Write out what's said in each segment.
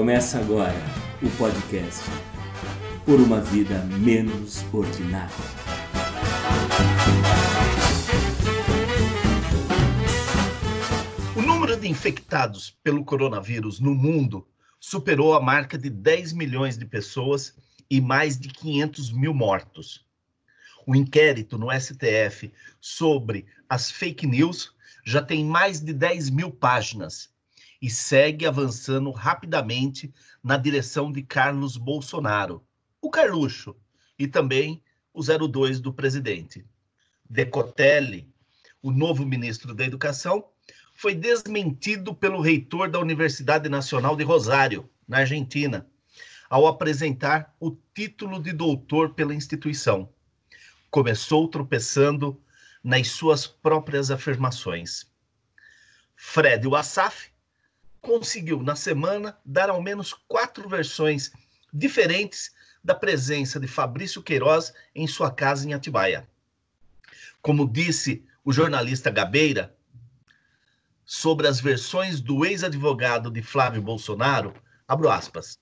Começa agora o podcast Por uma Vida Menos Ordinária. O número de infectados pelo coronavírus no mundo superou a marca de 10 milhões de pessoas e mais de 500 mil mortos. O inquérito no STF sobre as fake news já tem mais de 10 mil páginas e segue avançando rapidamente na direção de Carlos Bolsonaro, o Carluxo, e também o 02 do presidente. Decotelli, o novo ministro da Educação, foi desmentido pelo reitor da Universidade Nacional de Rosário, na Argentina, ao apresentar o título de doutor pela instituição. Começou tropeçando nas suas próprias afirmações. Fred Wassaf conseguiu, na semana, dar ao menos quatro versões diferentes da presença de Fabrício Queiroz em sua casa em Atibaia. Como disse o jornalista Gabeira, sobre as versões do ex-advogado de Flávio Bolsonaro, abro aspas.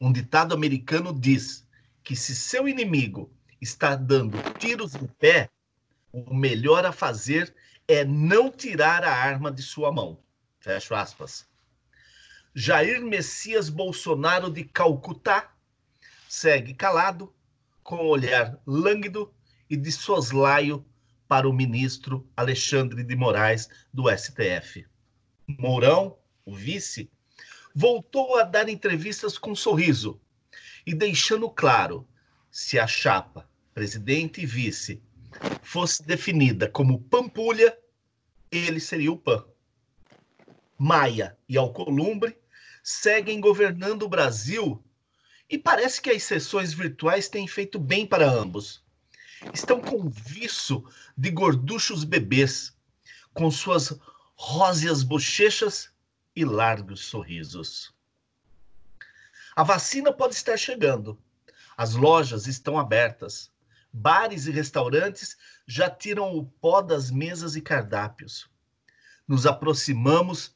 Um ditado americano diz que se seu inimigo está dando tiros no pé, o melhor a fazer é não tirar a arma de sua mão. Fecho aspas. Jair Messias Bolsonaro de Calcutá segue calado, com olhar lânguido e de soslaio para o ministro Alexandre de Moraes do STF. Mourão, o vice, voltou a dar entrevistas com sorriso e deixando claro se a chapa presidente e vice fosse definida como Pampulha, ele seria o PAN. Maia e Alcolumbre seguem governando o Brasil e parece que as sessões virtuais têm feito bem para ambos. Estão com viço de gorduchos bebês, com suas róseas bochechas e largos sorrisos. A vacina pode estar chegando. As lojas estão abertas. Bares e restaurantes já tiram o pó das mesas e cardápios. Nos aproximamos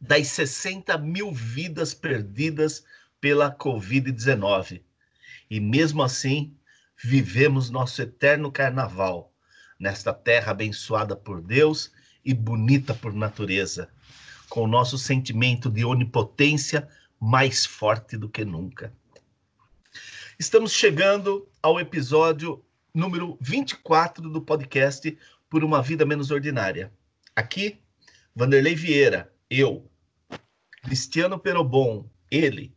das 60 mil vidas perdidas pela Covid-19. E mesmo assim, vivemos nosso eterno carnaval, nesta terra abençoada por Deus e bonita por natureza, com o nosso sentimento de onipotência mais forte do que nunca. Estamos chegando ao episódio número 24 do podcast Por uma Vida Menos Ordinária. Aqui, Vanderlei Vieira, eu, Cristiano Perobon, ele,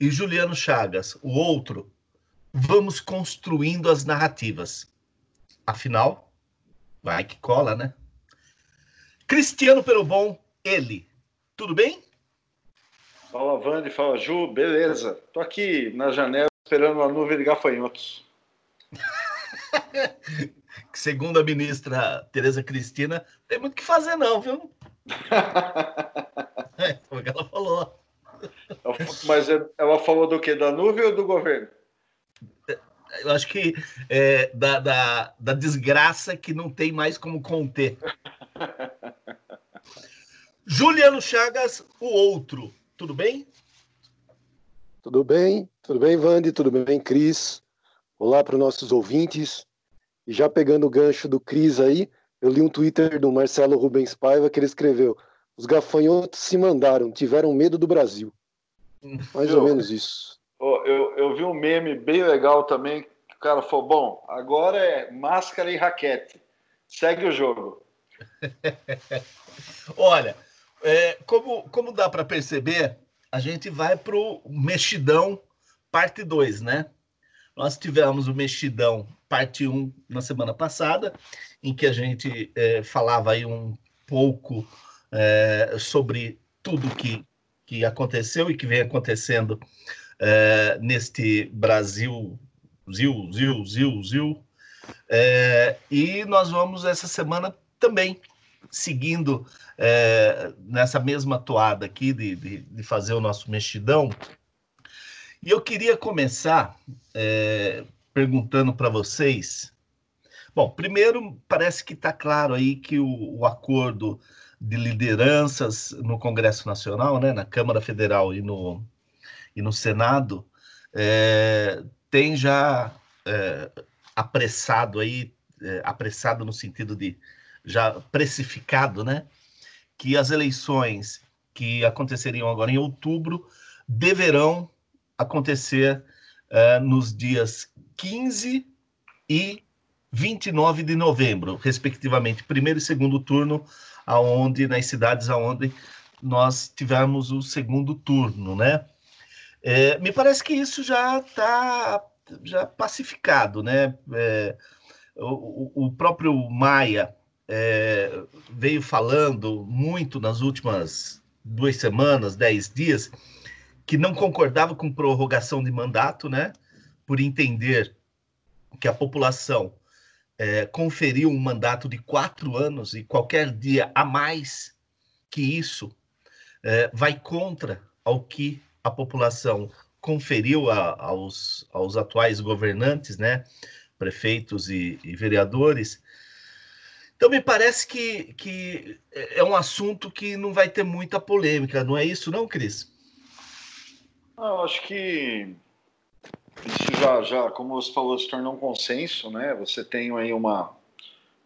e Juliano Chagas, o outro, vamos construindo as narrativas. Afinal, vai que cola, né? Cristiano Perobon, ele, tudo bem? Fala, Vande, fala, Ju, beleza. Tô aqui na janela esperando uma nuvem de gafanhotos. Segundo a ministra Tereza Cristina, tem muito o que fazer não, viu? é, foi o que ela falou. Mas ela falou do quê? Da nuvem ou do governo? Eu acho que é, da, da, da desgraça que não tem mais como conter. Juliano Chagas, o outro. Tudo bem? Tudo bem, tudo bem, Vande, tudo bem, Cris. Olá para os nossos ouvintes. E já pegando o gancho do Cris aí, eu li um Twitter do Marcelo Rubens Paiva que ele escreveu: Os gafanhotos se mandaram, tiveram medo do Brasil. Mais eu, ou menos isso. Eu, eu vi um meme bem legal também. Que o cara falou: Bom, agora é máscara e raquete. Segue o jogo. Olha, é, como, como dá para perceber, a gente vai para o Mexidão parte 2, né? Nós tivemos o Mexidão parte 1 um, na semana passada, em que a gente é, falava aí um pouco é, sobre tudo que, que aconteceu e que vem acontecendo é, neste Brasil, Zil, Zil, Zil, Zil. E nós vamos essa semana também seguindo nessa mesma toada aqui de, de, de, fazer o nosso mexidão. E eu queria começar perguntando para vocês Bom, primeiro, parece que está claro aí que o, o acordo de lideranças no Congresso Nacional, né, na Câmara Federal e no, e no Senado, é, tem já é, apressado aí, é, apressado no sentido de já precificado, né, que as eleições que aconteceriam agora em outubro deverão acontecer é, nos dias 15 e 29 de novembro, respectivamente, primeiro e segundo turno, aonde nas cidades aonde nós tivemos o segundo turno, né? É, me parece que isso já está já pacificado, né? É, o, o, próprio Maia é, veio falando muito nas últimas duas semanas, dez dias, que não concordava com prorrogação de mandato, né? Por entender que a população é, conferiu um mandato de quatro anos e qualquer dia a mais que isso é, vai contra ao que a população conferiu a, aos, aos atuais governantes, né, prefeitos e, e, vereadores. Então, me parece que, que é um assunto que não vai ter muita polêmica, não é isso, não, Cris? Não, acho que isso já, já, como você falou, se tornou um consenso, né? Você tem aí uma,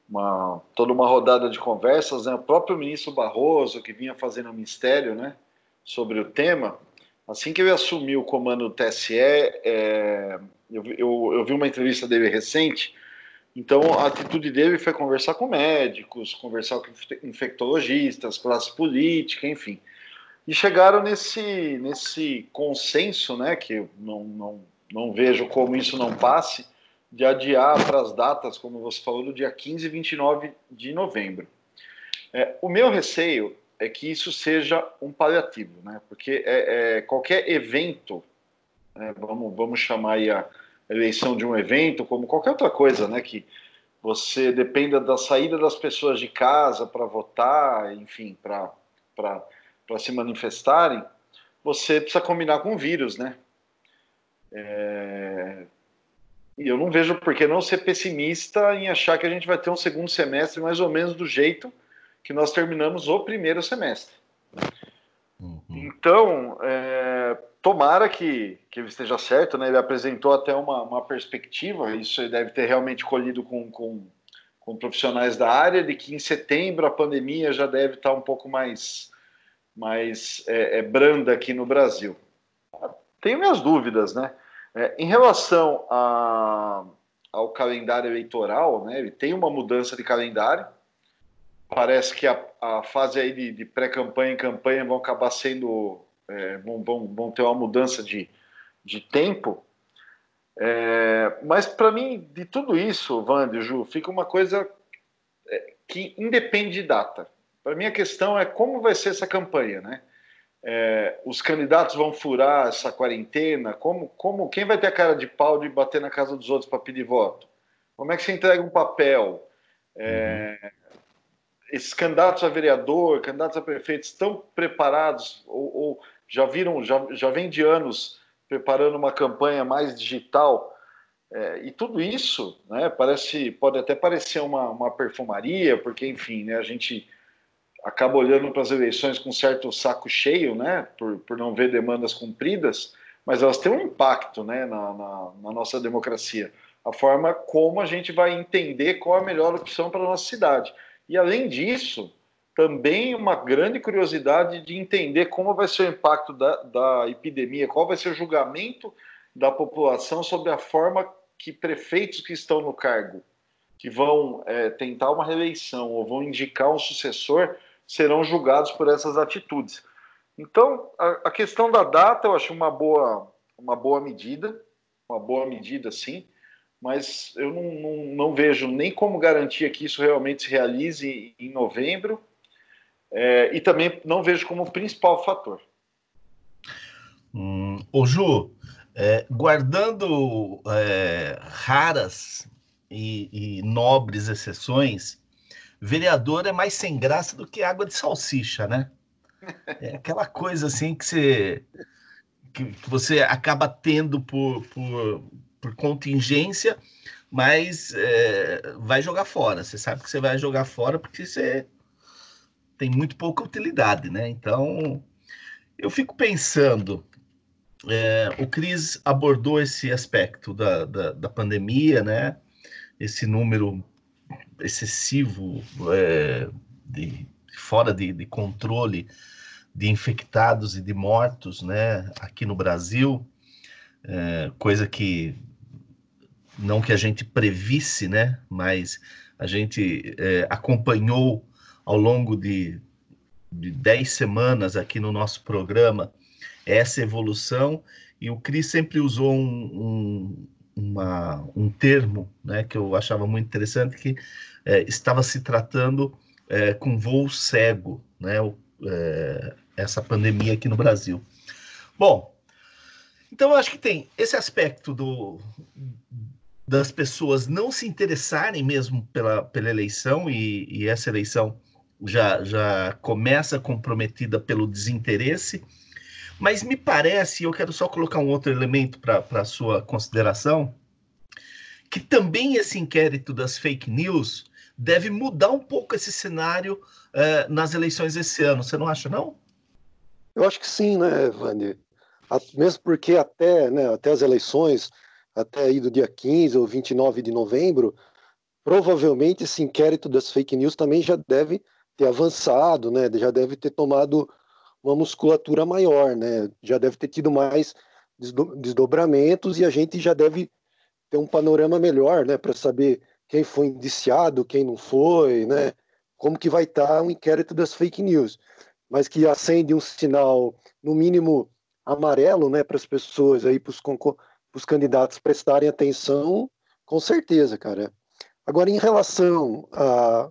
uma toda uma rodada de conversas, né? O próprio ministro Barroso, que vinha fazendo um mistério, né? Sobre o tema, assim que ele assumiu o comando do TSE, é, eu, eu, eu vi uma entrevista dele recente, então a atitude dele foi conversar com médicos, conversar com infectologistas, classe política, enfim. E chegaram nesse, nesse consenso, né, que não, não, não vejo como isso não passe, de adiar para as datas, como você falou, do dia 15 e 29 de novembro. É, o meu receio é que isso seja um paliativo, né? porque é, é qualquer evento, né, vamos, vamos chamar a eleição de um evento, como qualquer outra coisa, né, que você dependa da saída das pessoas de casa para votar, enfim, para se manifestarem, você precisa combinar com o vírus, né? É... E eu não vejo por que não ser pessimista em achar que a gente vai ter um segundo semestre mais ou menos do jeito que nós terminamos o primeiro semestre. Uhum. Então, é... tomara que, que ele esteja certo, né? Ele apresentou até uma, uma perspectiva, isso ele deve ter realmente colhido com, com, com profissionais da área, de que em setembro a pandemia já deve estar um pouco mais, mais é, é branda aqui no Brasil. Tenho minhas dúvidas, né? É, em relação a, ao calendário eleitoral, né, ele tem uma mudança de calendário. Parece que a, a fase aí de, de pré-campanha e campanha vão acabar sendo. É, vão, vão, vão ter uma mudança de, de tempo. É, mas para mim, de tudo isso, Wander, Ju, fica uma coisa é, que independe de data. Para mim, a questão é como vai ser essa campanha, né? É, os candidatos vão furar essa quarentena? Como, como, quem vai ter a cara de pau de bater na casa dos outros para pedir voto? Como é que você entrega um papel? É, uhum. Esses candidatos a vereador, candidatos a prefeito, estão preparados ou, ou, já viram, já, já vem de anos preparando uma campanha mais digital? É, e tudo isso, né, parece, pode até parecer uma, uma perfumaria, porque, enfim, né, a gente acaba olhando para as eleições com certo saco cheio, né, por, por não ver demandas cumpridas, mas elas têm um impacto né, na, na, na nossa democracia. A forma como a gente vai entender qual a melhor opção para a nossa cidade. E, além disso, também uma grande curiosidade de entender como vai ser o impacto da, da epidemia, qual vai ser o julgamento da população sobre a forma que prefeitos que estão no cargo, que vão é, tentar uma reeleição ou vão indicar um sucessor, serão julgados por essas atitudes. Então, a, a questão da data eu acho uma boa, uma boa medida, uma boa medida sim, mas eu não, não, não vejo nem como garantia que isso realmente se realize em novembro, é, e também não vejo como principal fator. Hum, Ju, é, guardando é, raras e, e, nobres exceções, vereador é mais sem graça do que água de salsicha, né? É aquela coisa assim que você, que, que você acaba tendo por, por, por contingência, mas é, vai jogar fora. Você sabe que você vai jogar fora porque você tem muito pouca utilidade, né? Então, eu fico pensando, é, o Cris abordou esse aspecto da, da, da, pandemia, né? Esse número excessivo é, de fora de, de, controle de infectados e de mortos, né? Aqui no Brasil, é, coisa que não que a gente previsse, né? Mas a gente é, acompanhou ao longo de, de dez semanas aqui no nosso programa essa evolução, e o Cris sempre usou um, um, uma, um termo né, que eu achava muito interessante, que é, estava se tratando é, com voo cego, né, o, é, essa pandemia aqui no Brasil. Bom, então eu acho que tem esse aspecto do, das pessoas não se interessarem mesmo pela, pela eleição, e, e essa eleição já, já começa comprometida pelo desinteresse, mas me parece, eu quero só colocar um outro elemento para a sua consideração, que também esse inquérito das fake news deve mudar um pouco esse cenário uh, nas eleições esse ano. Você não acha, não? Eu acho que sim, né, Vani? Mesmo porque até, né, até as eleições, até aí do dia 15 ou 29 de novembro, provavelmente esse inquérito das fake news também já deve ter avançado, né? Já deve ter tomado uma musculatura maior, né? Já deve ter tido mais desdobramentos e a gente já deve ter um panorama melhor, né, para saber quem foi indiciado, quem não foi, né? Como que vai estar tá o inquérito das fake news, mas que acende um sinal, no mínimo amarelo, né, para as pessoas aí, para os candidatos prestarem atenção, com certeza, cara. Agora, em relação a,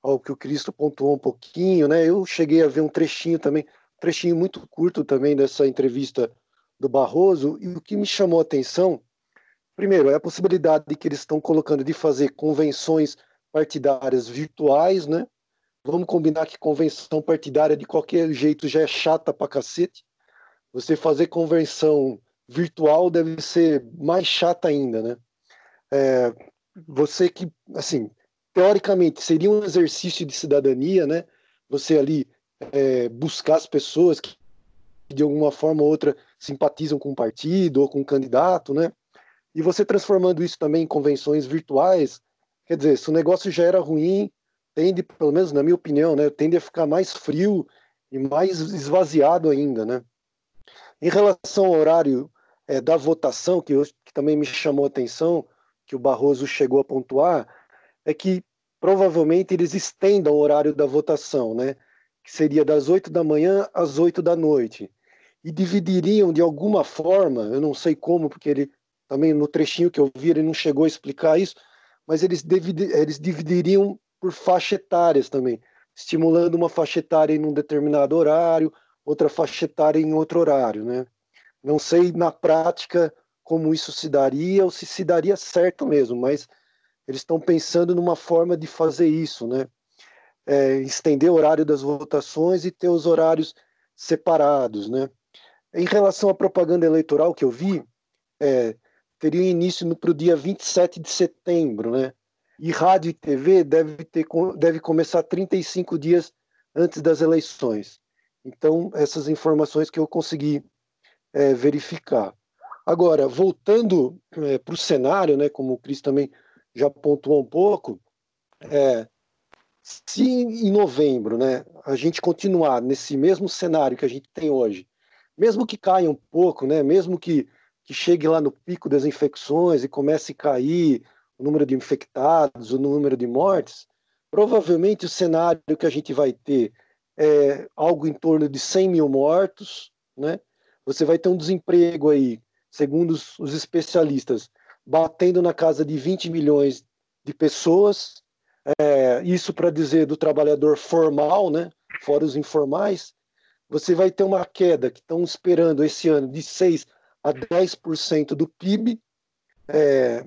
ao que o Cristo pontuou um pouquinho, né? Eu cheguei a ver um trechinho também trechinho muito curto também dessa entrevista do Barroso, e o que me chamou a atenção, primeiro, é a possibilidade de que eles estão colocando de fazer convenções partidárias virtuais, né? Vamos combinar que convenção partidária de qualquer jeito já é chata pra cacete. Você fazer convenção virtual deve ser mais chata ainda, né? É, você que, assim, teoricamente seria um exercício de cidadania, né? Você ali é, buscar as pessoas que de alguma forma ou outra simpatizam com o partido ou com o candidato, né? E você transformando isso também em convenções virtuais, quer dizer, se o negócio já era ruim, tende, pelo menos na minha opinião, né, tende a ficar mais frio e mais esvaziado ainda, né? Em relação ao horário é, da votação, que, eu, que também me chamou a atenção, que o Barroso chegou a pontuar, é que provavelmente eles estendam o horário da votação, né? que seria das 8 da manhã às 8 da noite. E dividiriam de alguma forma, eu não sei como, porque ele também no trechinho que eu vi ele não chegou a explicar isso, mas eles, eles dividiriam por faixa etárias também, estimulando uma faixa etária em um determinado horário, outra faixa etária em outro horário, né? Não sei na prática como isso se daria ou se se daria certo mesmo, mas eles estão pensando numa forma de fazer isso, né? é, estender o horário das votações e ter os horários separados, né? Em relação à propaganda eleitoral que eu vi, é, teria início para o dia 27 de setembro, né? E rádio e TV deve, ter, deve começar 35 dias antes das eleições. Então, essas informações que eu consegui é, verificar. Agora, voltando é, para o cenário, né, como o Cris também já pontuou um pouco, é, se em novembro né, a gente continuar nesse mesmo cenário que a gente tem hoje, mesmo que caia um pouco, né, mesmo que, que chegue lá no pico das infecções e comece a cair o número de infectados, o número de mortes, provavelmente o cenário que a gente vai ter é algo em torno de 100 mil mortos, né? Você vai ter um desemprego aí, segundo os, os especialistas, batendo na casa de 20 milhões de pessoas, é, isso para dizer do trabalhador formal, né, fora os informais, você vai ter uma queda que estão esperando esse ano de 6 a 10% do PIB. É,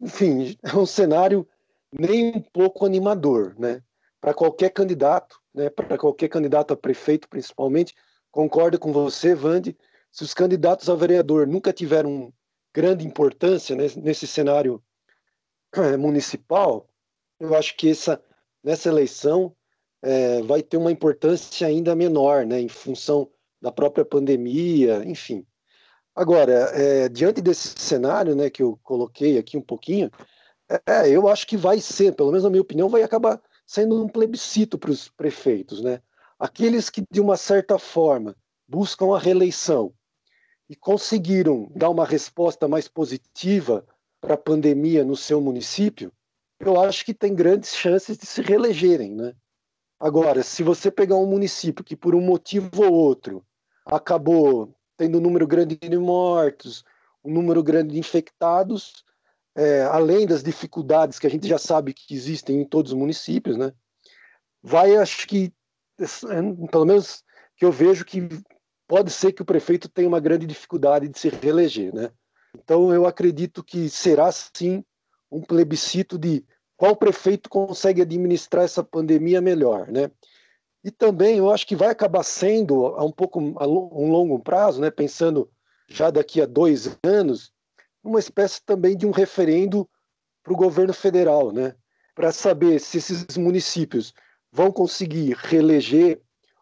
enfim, é um cenário nem um pouco animador, né? Para qualquer candidato, né? Para qualquer candidato a prefeito, principalmente, concordo com você, Vande. Se os candidatos a vereador nunca tiveram grande importância nesse cenário é, municipal, eu acho que essa, nessa eleição é, vai ter uma importância ainda menor, né, em função da própria pandemia, enfim. Agora, é, diante desse cenário, né, que eu coloquei aqui um pouquinho, é, eu acho que vai ser, pelo menos na minha opinião, vai acabar sendo um plebiscito para os prefeitos, né? Aqueles que de uma certa forma buscam a reeleição e conseguiram dar uma resposta mais positiva para a pandemia no seu município, eu acho que tem grandes chances de se reelegerem, né? Agora, se você pegar um município que por um motivo ou outro acabou tendo um número grande de mortos, um número grande de infectados, é, além das dificuldades que a gente já sabe que existem em todos os municípios, né? Vai, acho que, é, pelo menos que eu vejo que pode ser que o prefeito tenha uma grande dificuldade de se reeleger, né? Então eu acredito que será sim um plebiscito de qual prefeito consegue administrar essa pandemia melhor, né? E também eu acho que vai acabar sendo a um pouco a um longo prazo, né? Pensando já daqui a dois anos, uma espécie também de um referendo para o governo federal, né? Para saber se esses municípios vão conseguir reeleger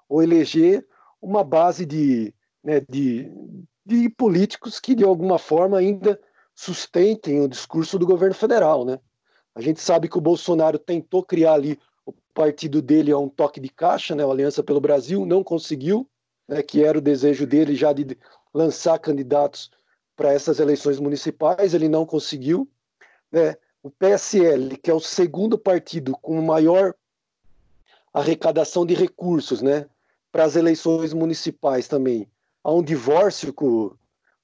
ou eleger uma base de, né, de, de políticos que de alguma forma ainda sustentem o discurso do governo federal, né? A gente sabe que o Bolsonaro tentou criar ali partido dele a um toque de caixa, né, a Aliança pelo Brasil, não conseguiu, né, que era o desejo dele já de lançar candidatos para essas eleições municipais, ele não conseguiu. Né? O PSL, que é o segundo partido com maior arrecadação de recursos né, para as eleições municipais também, há um divórcio com,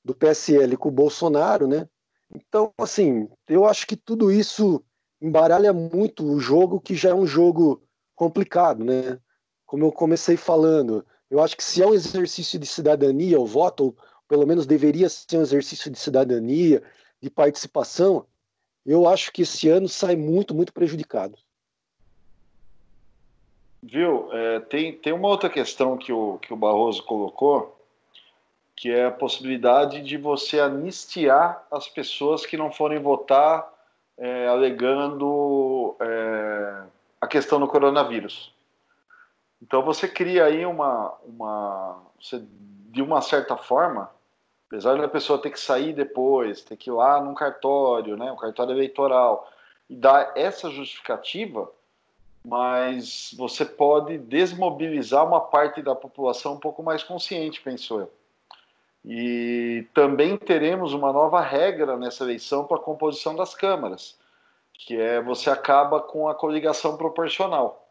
do PSL com o Bolsonaro, né? Então, assim, eu acho que tudo isso embaralha muito o jogo, que já é um jogo complicado, né? Como eu comecei falando, eu acho que se é um exercício de cidadania, o voto, ou pelo menos deveria ser um exercício de cidadania, de participação, eu acho que esse ano sai muito, muito prejudicado. Viu? É, tem, tem uma outra questão que o, que o Barroso colocou, que é a possibilidade de você anistiar as pessoas que não forem votar é, alegando é, a questão do coronavírus. Então você cria aí uma, uma você, de uma certa forma, apesar da pessoa ter que sair depois, ter que ir lá num cartório, né, um cartório eleitoral, e dar essa justificativa, mas você pode desmobilizar uma parte da população um pouco mais consciente, penso eu. E também teremos uma nova regra nessa eleição para a composição das câmaras, que é você acaba com a coligação proporcional.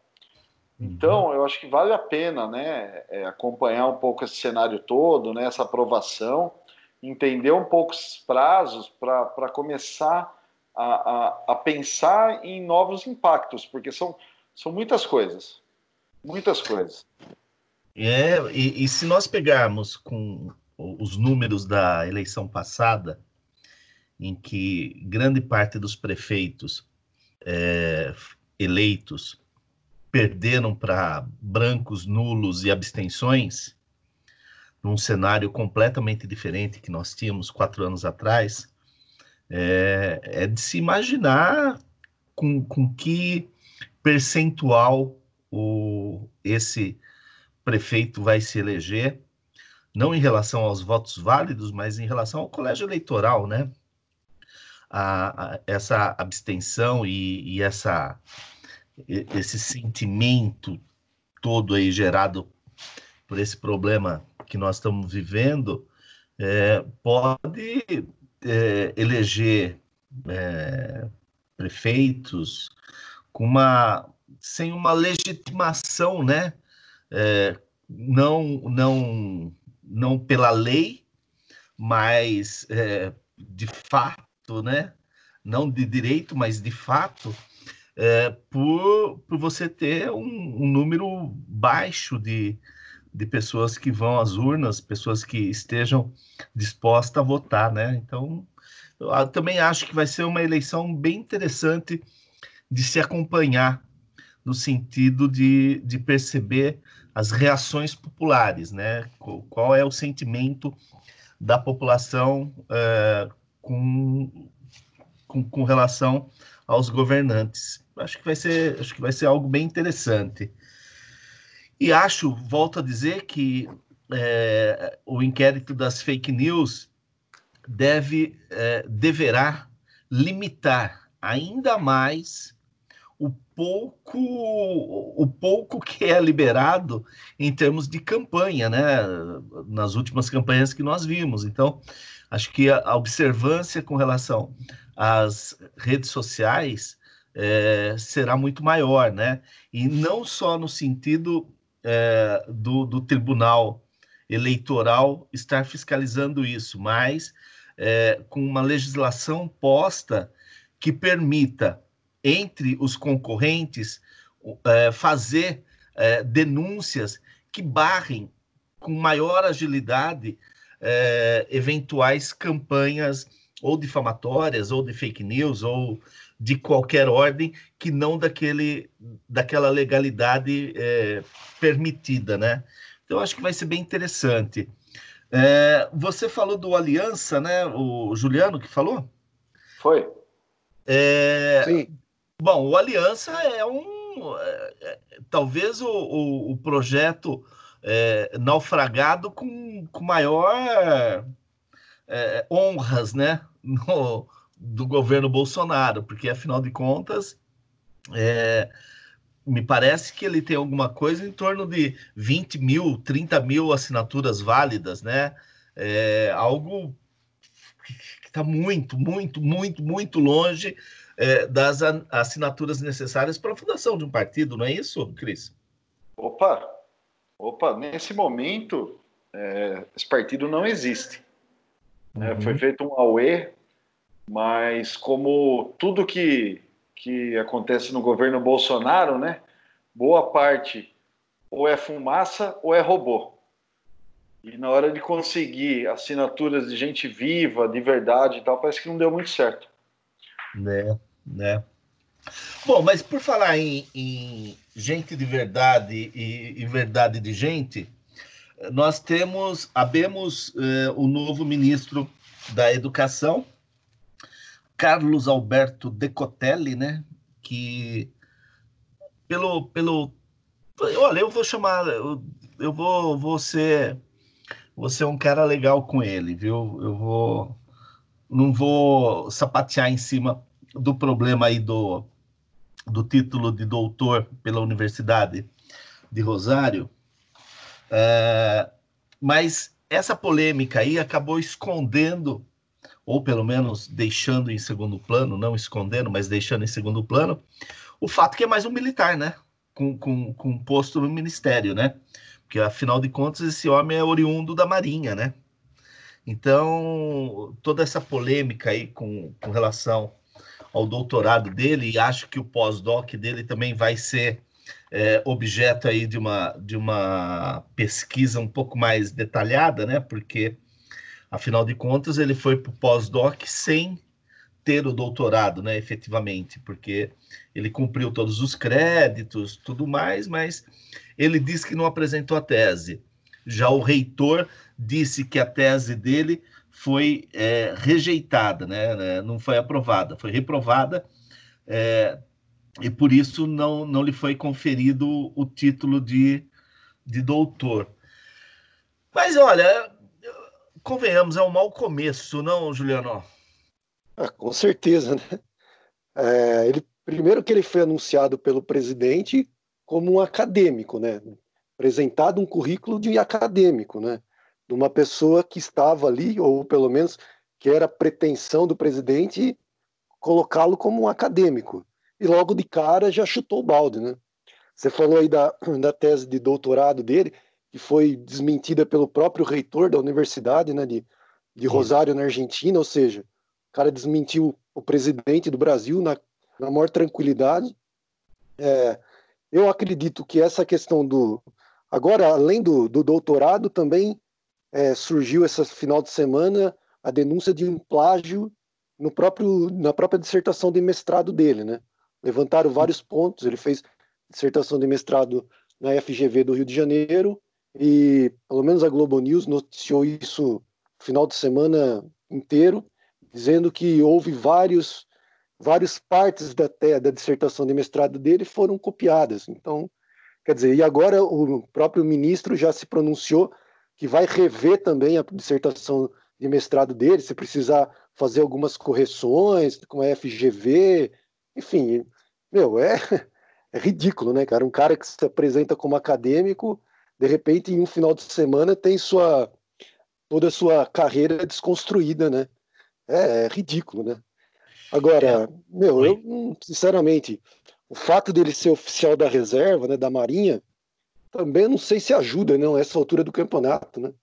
Uhum. Então, eu acho que vale a pena né, é, acompanhar um pouco esse cenário todo, né, essa aprovação, entender um pouco esses prazos para começar a, a, a, pensar em novos impactos, porque são, são muitas coisas. Muitas coisas. É, e, e se nós pegarmos com os números da eleição passada, em que grande parte dos prefeitos é, eleitos perderam para brancos, nulos e abstenções, num cenário completamente diferente que nós tínhamos quatro anos atrás, é, é de se imaginar com, com que percentual o, esse prefeito vai se eleger não em relação aos votos válidos, mas em relação ao colégio eleitoral, né? A, a, essa abstenção e, e, essa, esse sentimento todo aí gerado por esse problema que nós estamos vivendo é, pode é, eleger é, prefeitos com uma sem uma legitimação, né? É, não não não pela lei, mas é, de fato, né? Não de direito, mas de fato, é, por, por você ter um, um número baixo de, de pessoas que vão às urnas, pessoas que estejam dispostas a votar, né? Então, eu também acho que vai ser uma eleição bem interessante de se acompanhar, no sentido de, de perceber as reações populares, né? Qual é o sentimento da população uh, com, com, com, relação aos governantes? Acho que vai ser, acho que vai ser algo bem interessante. E acho, volto a dizer, que é, o inquérito das fake news deve, é, deverá limitar ainda mais o pouco, o pouco que é liberado em termos de campanha, né? Nas últimas campanhas que nós vimos. Então, acho que a, observância com relação às redes sociais é, será muito maior, né? E não só no sentido é, do, do tribunal eleitoral estar fiscalizando isso, mas é, com uma legislação posta que permita, entre os concorrentes, é, fazer é, denúncias que barrem com maior agilidade é, eventuais campanhas ou difamatórias, ou de fake news, ou de qualquer ordem que não daquele, daquela legalidade é, permitida, né? Então, acho que vai ser bem interessante. É, você falou do Aliança, né? O Juliano que falou? Foi. É, Sim. Bom, o Aliança é um. É, é, talvez o, o, o projeto é, naufragado com, com maior é, honras, né? No, do governo Bolsonaro, porque afinal de contas. É, me parece que ele tem alguma coisa em torno de 20 mil, 30 mil assinaturas válidas, né? É algo que está muito, muito, muito, muito longe é, das assinaturas necessárias para a fundação de um partido, não é isso, Cris? Opa, opa, nesse momento é, esse partido não existe. É, uhum. foi feito um AUE, mas como tudo que que acontece no governo Bolsonaro, né? Boa parte ou é fumaça ou é robô. E na hora de conseguir assinaturas de gente viva, de verdade e tal, parece que não deu muito certo. Né, né. Bom, mas por falar em, em gente de verdade e, e, verdade de gente, nós temos, abemos eh, o novo ministro da Educação, Carlos Alberto Decotelli, né? Que pelo pelo olha, eu vou chamar, eu, eu vou, vou ser vou ser um cara legal com ele, viu? Eu vou não vou sapatear em cima do problema aí do do título de doutor pela Universidade de Rosário, é, mas essa polêmica aí acabou escondendo ou pelo menos deixando em segundo plano, não escondendo, mas deixando em segundo plano, o fato que é mais um militar, né? Com, com, com um posto no ministério, né? Porque, afinal de contas, esse homem é oriundo da Marinha, né? Então, toda essa polêmica aí com, com relação ao doutorado dele, e acho que o pós-doc dele também vai ser é, objeto aí de uma, de uma pesquisa um pouco mais detalhada, né? Porque Afinal de contas, ele foi para o pós-doc sem ter o doutorado, né, efetivamente, porque ele cumpriu todos os créditos, tudo mais, mas ele disse que não apresentou a tese. Já o reitor disse que a tese dele foi é, rejeitada, né, né, não foi aprovada, foi reprovada, é, e por isso não, não lhe foi conferido o título de, de doutor. Mas olha, convenhamos, é um mau começo, não, Juliano? Ah, com certeza, né? É, ele, primeiro que ele foi anunciado pelo presidente como um acadêmico, né? Apresentado um currículo de acadêmico, né? De uma pessoa que estava ali, ou pelo menos que era pretensão do presidente colocá-lo como um acadêmico. E logo de cara já chutou o balde, né? Você falou aí da, da tese de doutorado dele que foi desmentida pelo próprio reitor da universidade, né, de, de Rosário, na Argentina, ou seja, o cara desmentiu o presidente do Brasil na, na maior tranquilidade. É, eu acredito que essa questão do. Agora, além do, do doutorado, também é, surgiu esse final de semana a denúncia de um plágio no próprio, na própria dissertação de mestrado dele, né? Levantaram vários pontos. Ele fez dissertação de mestrado na FGV do Rio de Janeiro e pelo menos a Globo News noticiou isso final de semana inteiro, dizendo que houve vários várias partes da, da dissertação de mestrado dele foram copiadas. Então, Quer dizer, e agora o próprio ministro já se pronunciou que vai rever também a dissertação de mestrado dele, se precisar fazer algumas correções com a FGV, enfim, meu, é, é ridículo, né, cara? Um cara que se apresenta como acadêmico, de repente, em um final de semana, tem sua toda a sua carreira desconstruída, né? É, é ridículo, né? Agora, é. meu, eu, sinceramente, o fato dele ser oficial da reserva, né, da Marinha, também não sei se ajuda, não, essa altura do campeonato, né?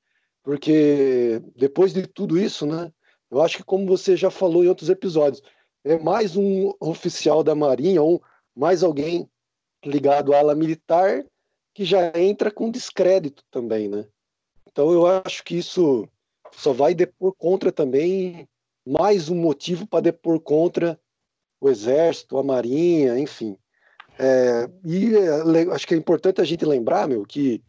Porque depois de tudo isso, né, eu acho que como você já falou em outros episódios, é mais um oficial da Marinha ou mais alguém ligado à ala militar que já entra com descrédito também, né? Então eu acho que isso só vai depor contra também mais um motivo para depor contra o Exército, a Marinha, enfim. É, e é, acho que é importante a gente lembrar, meu, que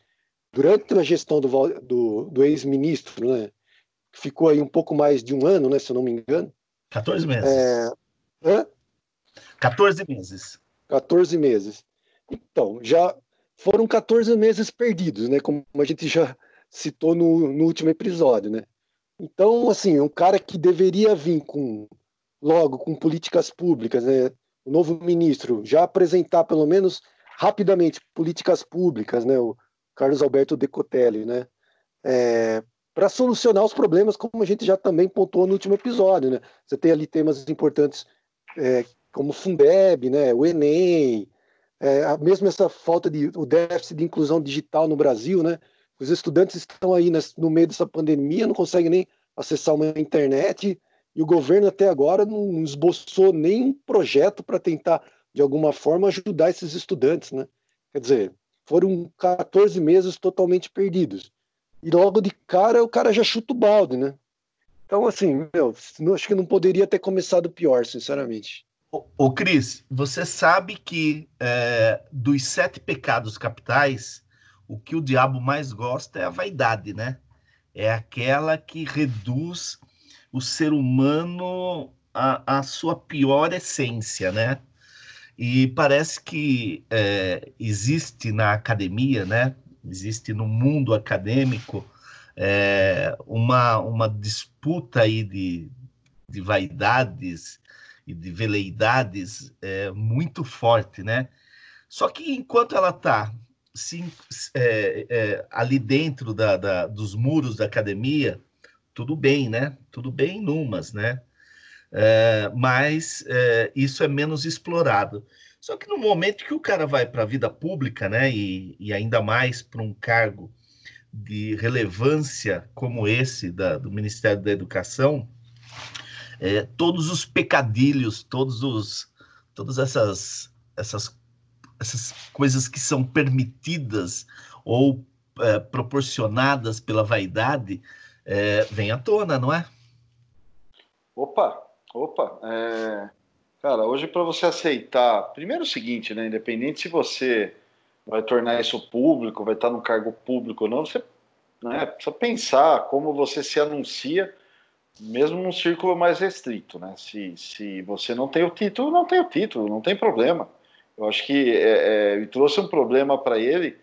durante a gestão do, do, do ex-ministro, né, ficou aí um pouco mais de um ano, né, se eu não me engano. 14 meses. É, hã? 14 meses. 14 meses. Então, já foram 14 meses perdidos, né, como a gente já citou no, no último episódio, né. Então, assim, um cara que deveria vir com logo com políticas públicas, né? O novo ministro já apresentar pelo menos rapidamente políticas públicas, né? O Carlos Alberto Decotelli, né? É, para solucionar os problemas, como a gente já também pontuou no último episódio, né? Você tem ali temas importantes é, como o Fundeb, né? O Enem, é, mesmo essa falta de o déficit de inclusão digital no Brasil, né? Os estudantes estão aí no meio dessa pandemia, não conseguem nem acessar uma internet e o governo até agora não esboçou nenhum projeto para tentar, de alguma forma, ajudar esses estudantes, né? Quer dizer, foram 14 meses totalmente perdidos. E logo de cara, o cara já chuta o balde, né? Então, assim, meu, acho que não poderia ter começado pior, sinceramente. Ô, Cris, você sabe que é, dos sete pecados capitais, o que o diabo mais gosta é a vaidade, né? É aquela que reduz o ser humano à, à sua pior essência, né? E parece que é, existe na academia, né? Existe no mundo acadêmico é, uma, uma disputa aí de, de vaidades e de veleidades é, muito forte, né? Só que enquanto ela está é, é, ali dentro da, da, dos muros da academia, tudo bem, né? Tudo bem numas, né? É, mas é, isso é menos explorado. Só que no momento que o cara vai para a vida pública, né, e, e ainda mais para um cargo de relevância como esse da, do Ministério da Educação, é, todos os pecadilhos, todos os, todas essas, essas, essas coisas que são permitidas ou é, proporcionadas pela vaidade, é, vem à tona, não é? Opa, opa. É... Cara, hoje para você aceitar, primeiro o seguinte, né? Independente se você vai tornar isso público, vai estar no cargo público ou não, você né, precisa pensar como você se anuncia, mesmo num círculo mais restrito, né? Se, se você não tem o título, não tem o título, não tem problema. Eu acho que é, é, trouxe um problema para ele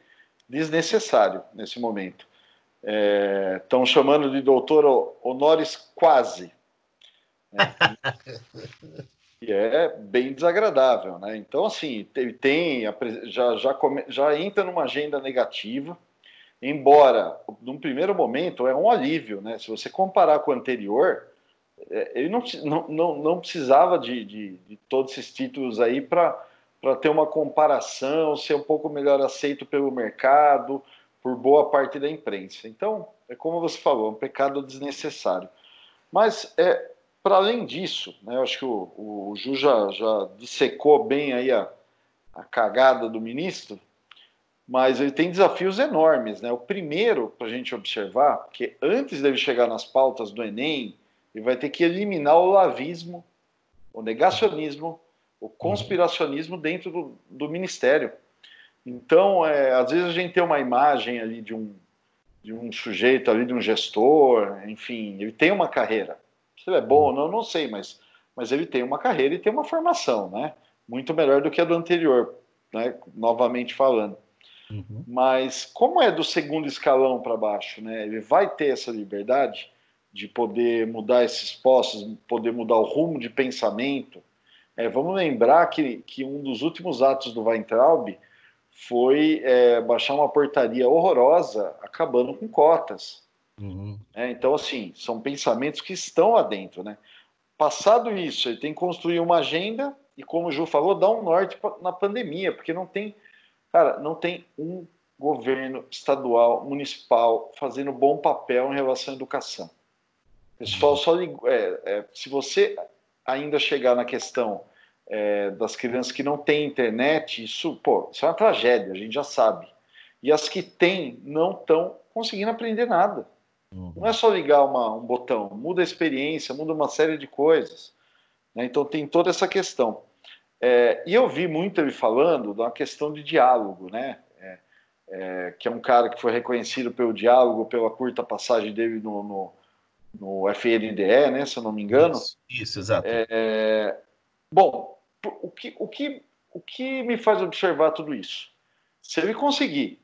desnecessário nesse momento estão é, chamando de doutor honoris quasi. Né? e é bem desagradável, né? Então, assim, tem, tem já, já, come, já entra numa agenda negativa, embora, num primeiro momento, é um alívio, né? Se você comparar com o anterior, é, ele não, não, não, não precisava de, de, de todos esses títulos aí para ter uma comparação, ser um pouco melhor aceito pelo mercado, por boa parte da imprensa. Então, é como você falou, é um pecado desnecessário. Mas, é, para além disso, né, eu acho que o, o Ju já, já dissecou bem aí a, a cagada do ministro, mas ele tem desafios enormes. Né? O primeiro, para a gente observar, que antes dele chegar nas pautas do Enem, ele vai ter que eliminar o lavismo, o negacionismo, o conspiracionismo dentro do, do ministério. Então, é, às vezes a gente tem uma imagem ali de um, de um sujeito ali, de um gestor, enfim, ele tem uma carreira. Se ele é bom ou não, não sei, mas, mas ele tem uma carreira e tem uma formação, né? Muito melhor do que a do anterior, né? Novamente falando. Uhum. Mas como é do segundo escalão para baixo, né? Ele vai ter essa liberdade de poder mudar esses postos, poder mudar o rumo de pensamento. É, vamos lembrar que, que um dos últimos atos do Weintraub foi é, baixar uma portaria horrorosa acabando com cotas. Uhum. É, então, assim, são pensamentos que estão lá dentro, né? Passado isso, ele tem que construir uma agenda e, como o Ju falou, dar um norte na pandemia, porque não tem, cara, não tem um governo estadual, municipal fazendo bom papel em relação à educação. Pessoal, só é, é, se você ainda chegar na questão é, das crianças que não têm internet, isso, pô, isso é uma tragédia, a gente já sabe. E as que têm não estão conseguindo aprender nada. Uhum. Não é só ligar uma, um botão, muda a experiência, muda uma série de coisas. Né? Então tem toda essa questão. É, e eu vi muito ele falando da questão de diálogo, né? É, é, que é um cara que foi reconhecido pelo diálogo, pela curta passagem dele no, no, no FNDE, né? Se eu não me engano. Isso, isso exato. É, bom, o que, o, que, o que me faz observar tudo isso? Se ele conseguir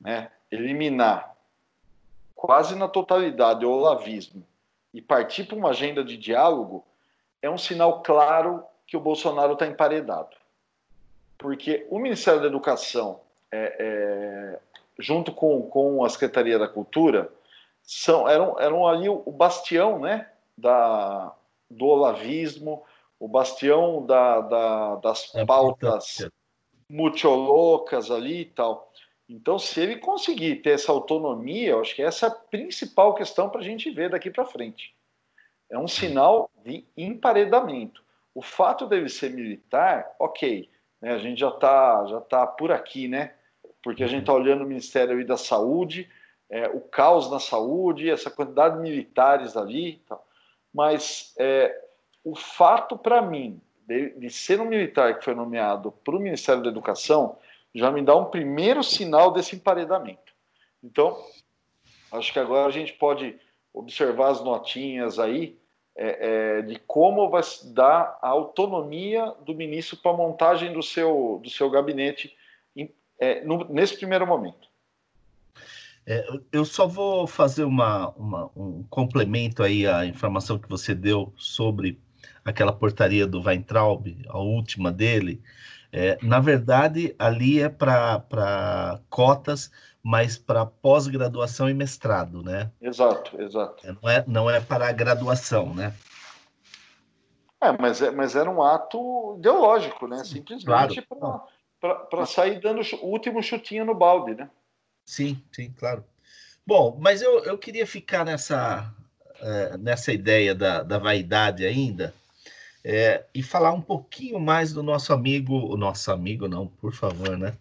né, eliminar quase na totalidade o olavismo e partir para uma agenda de diálogo, é um sinal claro que o Bolsonaro está emparedado. Porque o Ministério da Educação, é, é, junto com, com a Secretaria da Cultura, são, eram, eram ali o, bastião né, da, do olavismo, o bastião da, da, das é pautas multiolocas ali e tal. Então, se ele conseguir ter essa autonomia, eu acho que essa é a principal questão para a gente ver daqui para frente. É um sinal de emparedamento. O fato dele ser militar, ok, né, a gente já está já tá por aqui, né? Porque a gente está olhando o Ministério da Saúde, é, o caos na saúde, essa quantidade de militares ali. Tal. Mas é, o fato, para mim, de, de ser um militar que foi nomeado para o Ministério da Educação já me dá um primeiro sinal desse emparedamento. Então, acho que agora a gente pode observar as notinhas aí é, é, de como vai dar a autonomia do ministro para a montagem do seu, do seu gabinete é, no, nesse primeiro momento. É, eu só vou fazer uma, uma, um complemento aí à informação que você deu sobre aquela portaria do Weintraub, a última dele, é, na verdade, ali é para cotas, mas para pós-graduação e mestrado, né? Exato, exato. É, não, é, não é para a graduação, né? É, mas, é, mas era um ato ideológico, né? Simplesmente claro. para sair dando o último chutinho no balde, né? Sim, sim, claro. Bom, mas eu, eu queria ficar nessa, é, nessa ideia da, da vaidade ainda, é, e falar um pouquinho mais do nosso amigo, o nosso amigo não, por favor, né?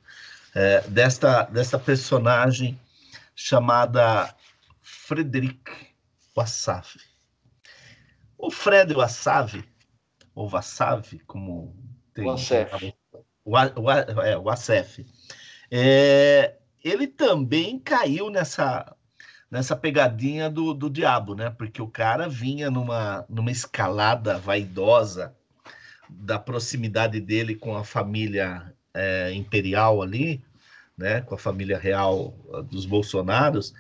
É, desta, desta personagem chamada Frederic Wassaf. O Fred Wassaf, ou Wassaf, como tem... Wassaf. O, é, Wassaf. É, ele também caiu nessa nessa pegadinha do, do diabo, né? Porque o cara vinha numa, numa escalada vaidosa da proximidade dele com a família é, imperial ali, né? Com a família real dos Bolsonaros,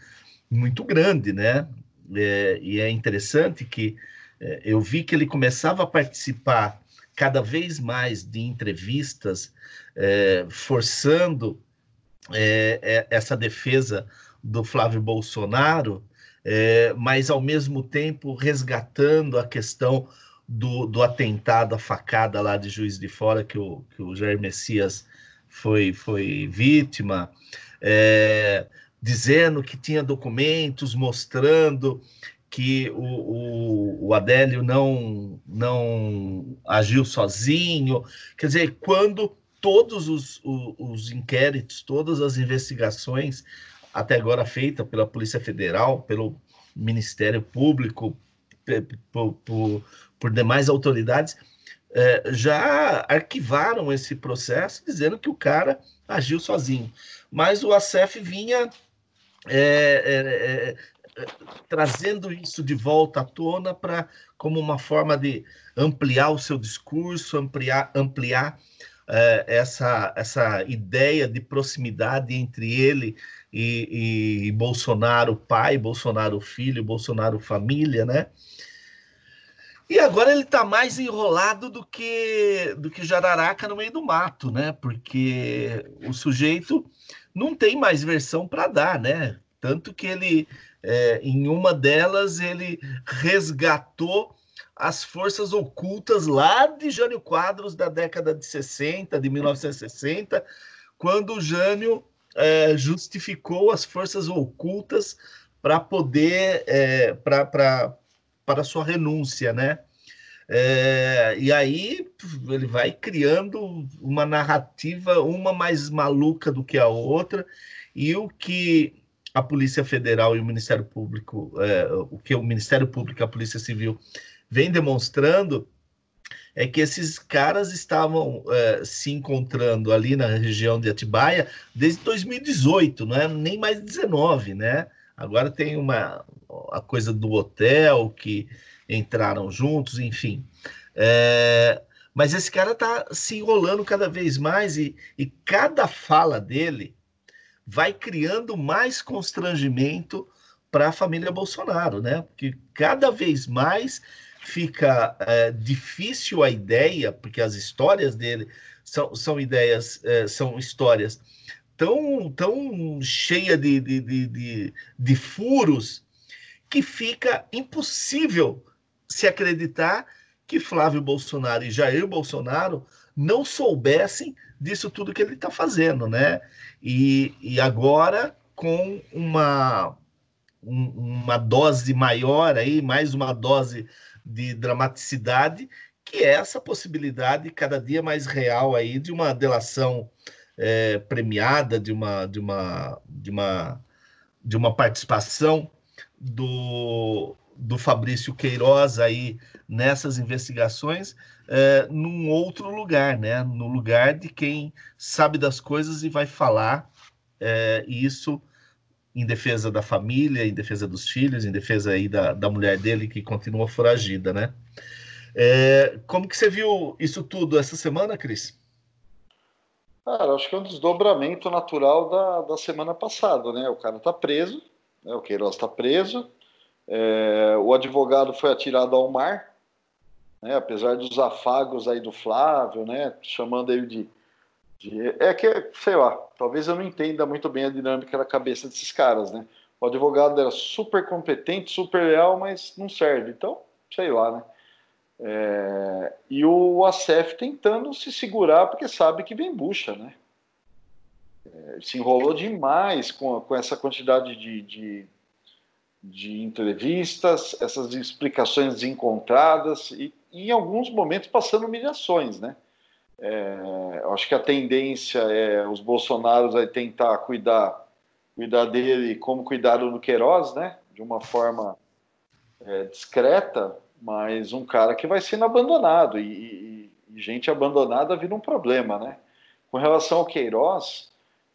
muito grande, né? É, e é interessante que é, eu vi que ele começava a participar cada vez mais de entrevistas, forçando essa defesa do Flávio Bolsonaro, é, mas ao mesmo tempo resgatando a questão do, do atentado, a facada lá de Juiz de Fora, que o, que o Jair Messias foi, foi vítima, é, dizendo que tinha documentos mostrando que o, o, o, Adélio não, não agiu sozinho. Quer dizer, quando todos os, os, os inquéritos, todas as investigações até agora feita pela Polícia Federal, pelo Ministério Público, por, por, por demais autoridades, é, já arquivaram esse processo, dizendo que o cara agiu sozinho. Mas o ACF vinha é, é, é, trazendo isso de volta à tona para como uma forma de ampliar o seu discurso, ampliar, ampliar é, essa, essa ideia de proximidade entre ele e, e, Bolsonaro pai, Bolsonaro filho, Bolsonaro família, né? E agora ele está mais enrolado do que do que jararaca no meio do mato, né? Porque o sujeito não tem mais versão para dar, né? Tanto que ele, é, em uma delas, ele resgatou as forças ocultas lá de Jânio Quadros da década de 60, de 1960, quando o Jânio é, justificou as forças ocultas para poder é, para para sua renúncia, né? É, e aí ele vai criando uma narrativa, uma mais maluca do que a outra, e o que a Polícia Federal e o Ministério Público, é, o que o Ministério Público e a Polícia Civil vem demonstrando é que esses caras estavam é, se encontrando ali na região de Atibaia desde 2018, não é nem mais 19, né? Agora tem uma a coisa do hotel que entraram juntos, enfim. É, mas esse cara está se enrolando cada vez mais e, e cada fala dele vai criando mais constrangimento para a família Bolsonaro, né? Porque cada vez mais fica é, difícil a ideia, porque as histórias dele são, são ideias, é, são histórias tão, tão cheia de, de, de, de, de furos que fica impossível se acreditar que Flávio Bolsonaro e Jair Bolsonaro não soubessem disso tudo que ele está fazendo, né? E, e agora com uma, um, uma dose maior aí, mais uma dose de dramaticidade, que é essa possibilidade cada dia mais real aí de uma delação é, premiada, de uma, de uma, de uma, de uma participação do, do Fabrício Queiroz aí nessas investigações é, num outro lugar, né? No lugar de quem sabe das coisas e vai falar é, isso em defesa da família, em defesa dos filhos, em defesa aí da, da mulher dele que continua foragida, né? É, como que você viu isso tudo essa semana, Cris? Cara, acho que é um desdobramento natural da, da semana passada, né? O cara tá preso, né? o Queiroz tá preso, é, o advogado foi atirado ao mar, né, apesar dos afagos aí do Flávio, né, chamando ele de, É que, sei lá, talvez eu não entenda muito bem a dinâmica da cabeça desses caras, né? O advogado era super competente, super leal, mas não serve. Então, sei lá, né? É, e o ACF tentando se segurar porque sabe que vem bucha, né? É, se enrolou demais com, com essa quantidade de, de de entrevistas, essas explicações desencontradas e, e em alguns momentos passando humilhações, né? É, acho que a tendência é os bolsonaros aí tentar cuidar cuidar dele como cuidaram do Queiroz, né? De uma forma é, discreta, mas um cara que vai sendo abandonado e, e, e, gente abandonada vira um problema, né? Com relação ao Queiroz,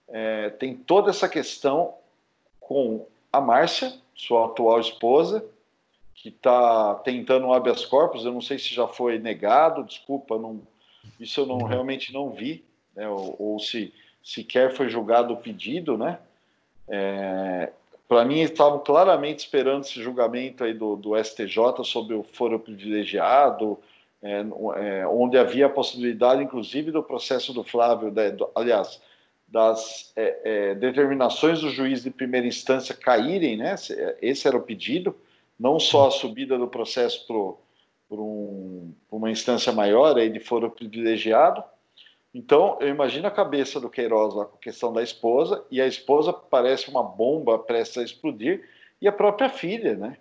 é, tem toda essa questão com a Márcia, sua atual esposa, que está tentando um habeas corpus. Eu não sei se já foi negado, desculpa, não, isso eu não realmente não vi, né, ou, ou, se sequer foi julgado o pedido, né? É, Para mim, estavam claramente esperando esse julgamento aí do, do STJ sobre o foro privilegiado, é, é, onde havia a possibilidade, inclusive, do processo do Flávio, né, do, aliás, das é, é, determinações do juiz de primeira instância caírem, né? Esse era o pedido, não só a subida do processo para um, uma instância maior de foro privilegiado. Então, eu imagino a cabeça do Queiroz lá com a questão da esposa, e a esposa parece uma bomba prestes a explodir, e a própria filha, né?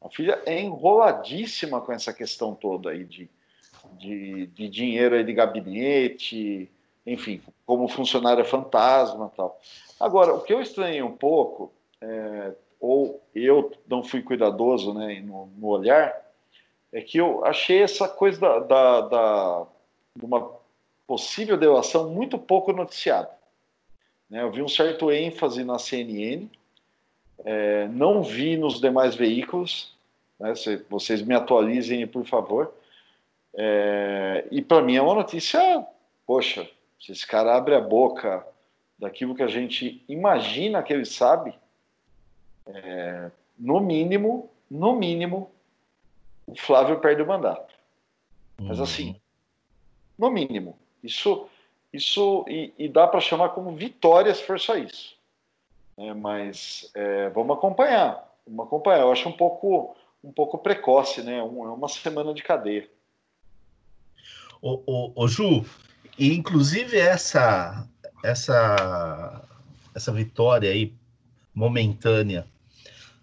A filha é enroladíssima com essa questão toda aí de, de, de dinheiro aí de gabinete, enfim, como funcionário fantasma tal. Agora, o que eu estranhei um pouco, é, ou eu não fui cuidadoso né, no, no, olhar, é que eu achei essa coisa da, da, da de uma possível delação muito pouco noticiada. Né? Eu vi um certo ênfase na CNN, é, não vi nos demais veículos, né? Se vocês me atualizem, por favor. É, e para mim é uma notícia poxa, se esse cara abre a boca daquilo que a gente imagina que ele sabe, é, no mínimo, no mínimo, o Flávio perde o mandato. Uhum. Mas assim, no mínimo, isso, isso e, e dá para chamar como vitória se for só isso. É, mas é, vamos acompanhar, vamos acompanhar. Eu acho um pouco, um pouco precoce, né? Um, é uma semana de cadeia. O, o, o Ju, e inclusive essa essa essa vitória aí momentânea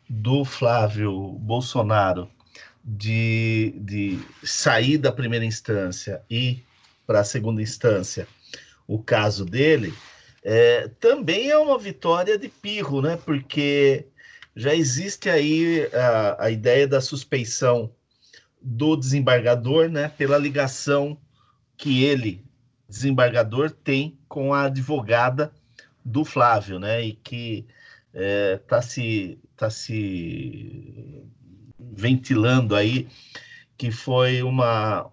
do Flávio Bolsonaro de, de sair da primeira instância e para a segunda instância o caso dele é, também é uma vitória de pirro, né? Porque já existe aí a, a ideia da suspeição do desembargador, né? Pela ligação que ele, desembargador, tem com a advogada do Flávio, né? E que está é, tá se, tá se ventilando aí que foi uma,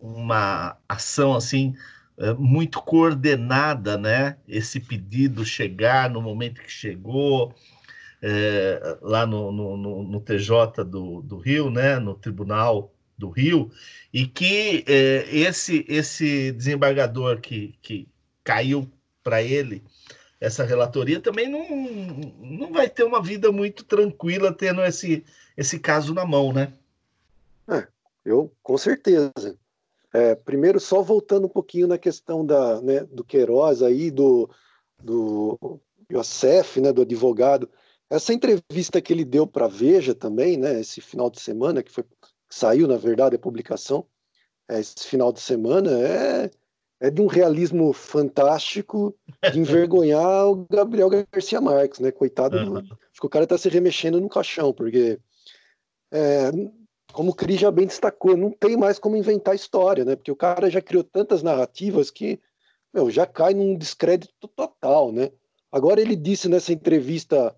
uma ação assim é, muito coordenada, né? Esse pedido chegar no momento que chegou, é, lá no, no, no, TJ do, do Rio, né? No Tribunal do Rio, e que é, esse, esse desembargador que, que caiu para ele essa relatoria também não, não vai ter uma vida muito tranquila tendo esse, esse caso na mão, né? É, eu com certeza. É, primeiro, só voltando um pouquinho na questão da, né, do Queiroz aí, do, do Youssef, né, do advogado. Essa entrevista que ele deu para Veja também, né, esse final de semana, que foi saiu, na verdade, a publicação, é, esse final de semana, é, é de um realismo fantástico de envergonhar o Gabriel Garcia Marques, né? Coitado, uhum. acho que o cara está se remexendo no caixão, porque, é, como o Cris já bem destacou, não tem mais como inventar história, né? Porque o cara já criou tantas narrativas que, meu, já cai num descrédito total, né? Agora ele disse nessa entrevista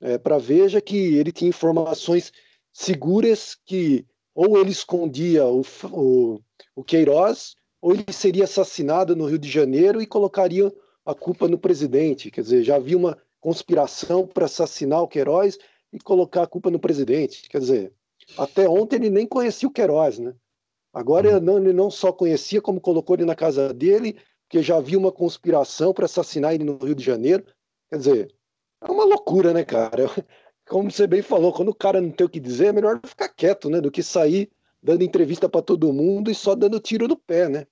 é, para Veja que ele tinha informações seguras que ou ele escondia o, o, o Queiroz, ou ele seria assassinado no Rio de Janeiro e colocaria a culpa no presidente. Quer dizer, já havia uma conspiração para assassinar o Queiroz e colocar a culpa no presidente. Quer dizer, até ontem ele nem conhecia o Queiroz, né? Agora ele não, ele não só conhecia, como colocou ele na casa dele, porque já havia uma conspiração para assassinar ele no Rio de Janeiro. Quer dizer, é uma loucura, né, cara? como você bem falou, quando o cara não tem o que dizer, é melhor ficar quieto, né? Do que sair dando entrevista para todo mundo e só dando tiro no pé, né?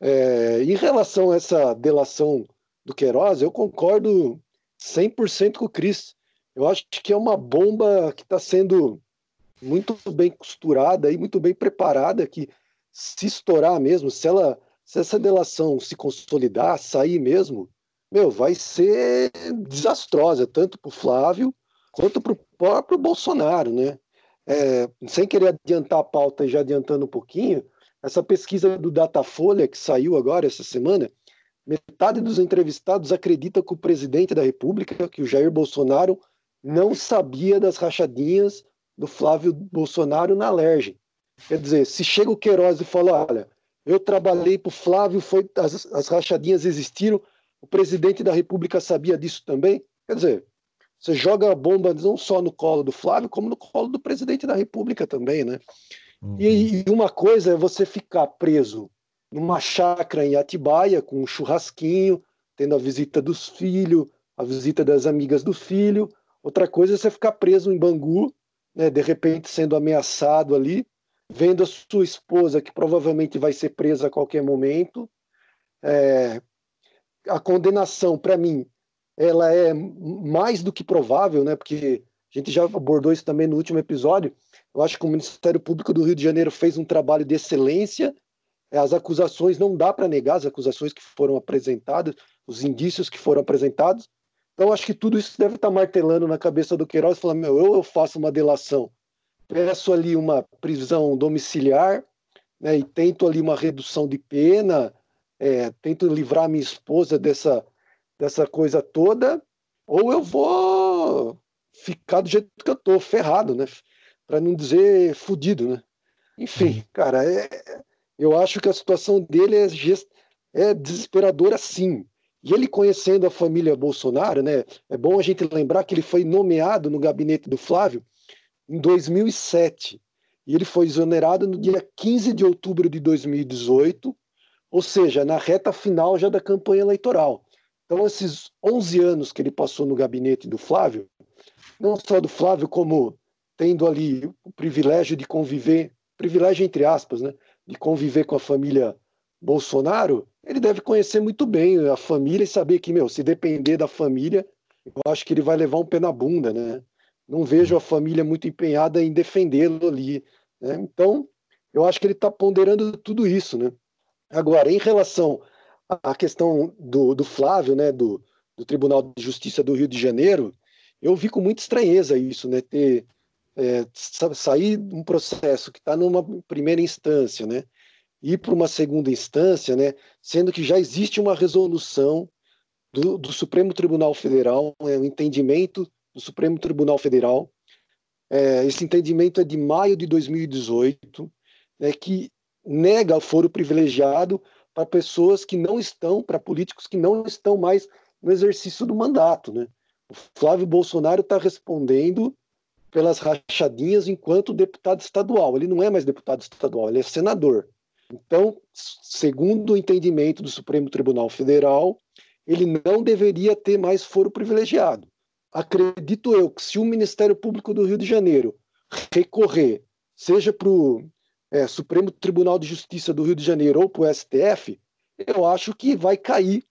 É, em relação a essa delação do Queiroz, eu concordo 100% com o Cris. Eu acho que é uma bomba que está sendo muito bem costurada e muito bem preparada, que se estourar mesmo, se ela se essa delação se consolidar, sair mesmo, meu, vai ser desastrosa, tanto para o Flávio quanto para o próprio Bolsonaro, né? É, sem querer adiantar a pauta e já adiantando um pouquinho, essa pesquisa do Datafolha que saiu agora essa semana, metade dos entrevistados acredita que o presidente da República, que o Jair Bolsonaro, não sabia das rachadinhas do Flávio Bolsonaro na Alerj. Quer dizer, se chega o Queiroz e fala, olha, eu trabalhei para o Flávio, foi, as, as rachadinhas existiram, o presidente da República sabia disso também, quer dizer, você joga a bomba não só no colo do Flávio, como no colo do presidente da República também, né? Uhum. E, e, uma coisa é você ficar preso numa chácara em Atibaia, com um churrasquinho, tendo a visita dos filhos, a visita das amigas do filho. Outra coisa é você ficar preso em Bangu, né, de repente sendo ameaçado ali, vendo a sua esposa, que provavelmente vai ser presa a qualquer momento. É, a condenação, para mim, ela é mais do que provável, né? Porque a gente já abordou isso também no último episódio. Eu acho que o Ministério Público do Rio de Janeiro fez um trabalho de excelência. As acusações não dá para negar as acusações que foram apresentadas, os indícios que foram apresentados. Então acho que tudo isso deve estar tá martelando na cabeça do Queiroz, falando: meu, eu, eu faço uma delação, peço ali uma prisão domiciliar, né? E tento ali uma redução de pena, é, tento livrar minha esposa dessa dessa coisa toda, ou eu vou ficar do jeito que eu tô, ferrado, né? Para não dizer fudido, né? Enfim, uhum. cara, é, eu acho que a situação dele é, é desesperadora sim. E ele conhecendo a família Bolsonaro, né? É bom a gente lembrar que ele foi nomeado no gabinete do Flávio em 2007. E ele foi exonerado no dia 15 de outubro de 2018, ou seja, na reta final já da campanha eleitoral. Então, esses 11 anos que ele passou no gabinete do Flávio, não só do Flávio, como tendo ali o privilégio de conviver, privilégio entre aspas, né, de conviver com a família Bolsonaro, ele deve conhecer muito bem a família e saber que, meu, se depender da família, eu acho que ele vai levar um pé na bunda, né? Não vejo a família muito empenhada em defendê-lo ali, né? Então, eu acho que ele está ponderando tudo isso. Né? Agora, em relação à questão do, do Flávio, né, do, do, Tribunal de Justiça do Rio de Janeiro, eu vi com muita estranheza isso, né, ter é, sair um processo que está numa primeira instância, né, ir para uma segunda instância, né, sendo que já existe uma resolução do, do Supremo Tribunal Federal, é, um entendimento do Supremo Tribunal Federal é, esse entendimento é de maio de 2018, né, que nega foro privilegiado para pessoas que não estão, para políticos que não estão mais no exercício do mandato. Né? O Flávio Bolsonaro está respondendo pelas rachadinhas enquanto deputado estadual. Ele não é mais deputado estadual, ele é senador. Então, segundo o entendimento do Supremo Tribunal Federal, ele não deveria ter mais foro privilegiado acredito eu que se o Ministério Público do Rio de Janeiro recorrer, seja para o é, Supremo Tribunal de Justiça do Rio de Janeiro ou para o STF, eu acho que vai cair.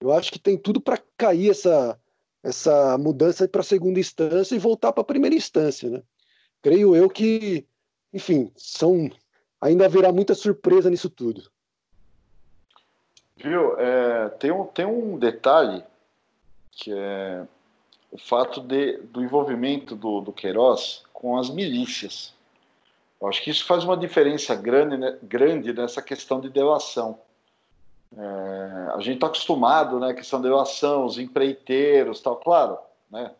Eu acho que tem tudo para cair essa, essa mudança para a segunda instância e voltar para a primeira instância. Né? Creio eu que, enfim, são ainda haverá muita surpresa nisso tudo. Viu? É, tem, um, tem um detalhe que é o fato de, do envolvimento do, do Queiroz com as milícias. Eu acho que isso faz uma diferença grande, né, grande nessa questão de delação. É, a gente está acostumado, né, questão de delação, os empreiteiros, tal, claro, né,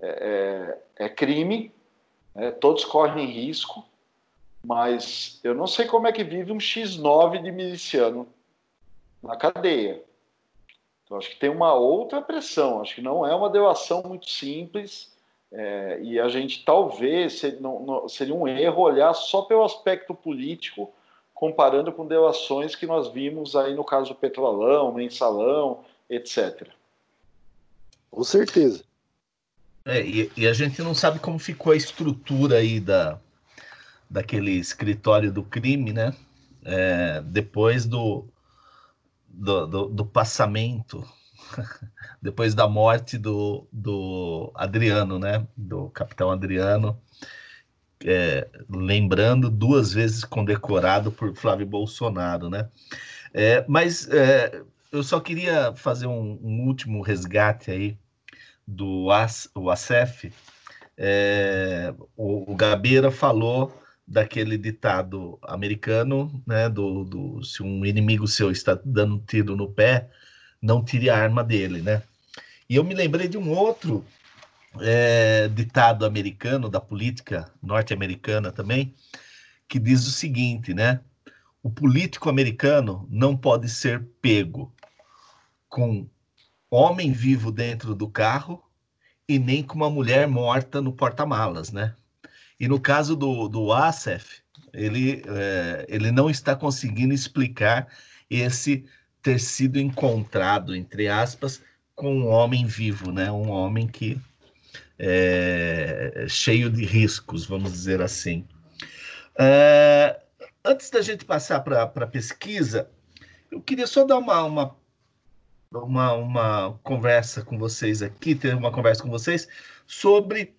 é, é, é crime, né, todos correm risco, mas eu não sei como é que vive um X9 de miliciano na cadeia. Então, acho que tem uma outra pressão, acho que não é uma delação muito simples, é, e a gente talvez seria, não, não, seria um erro olhar só pelo aspecto político, comparando com delações que nós vimos aí no caso do Petrolão, Mensalão, etc. Com certeza. É, e, e, a gente não sabe como ficou a estrutura aí da, daquele escritório do crime, né? É, depois do, do, do, do passamento, depois da morte do, do Adriano, né? Do capitão Adriano, é, lembrando, duas vezes condecorado por Flávio Bolsonaro, né? É, mas é, eu só queria fazer um, um último resgate aí do AS, o ACEF. É, o, o Gabeira falou daquele ditado americano, né, do, do, se um inimigo seu está dando tiro no pé, não tire a arma dele, né? E eu me lembrei de um outro é, ditado americano, da política norte-americana também, que diz o seguinte, né? O político americano não pode ser pego com homem vivo dentro do carro e nem com uma mulher morta no porta-malas, né? E no caso do, do Asef, ele, é, ele não está conseguindo explicar esse ter sido encontrado, entre aspas, com um homem vivo, né? um homem que é cheio de riscos, vamos dizer assim. É, antes da gente passar para a pesquisa, eu queria só dar uma, uma, uma, uma conversa com vocês aqui, ter uma conversa com vocês sobre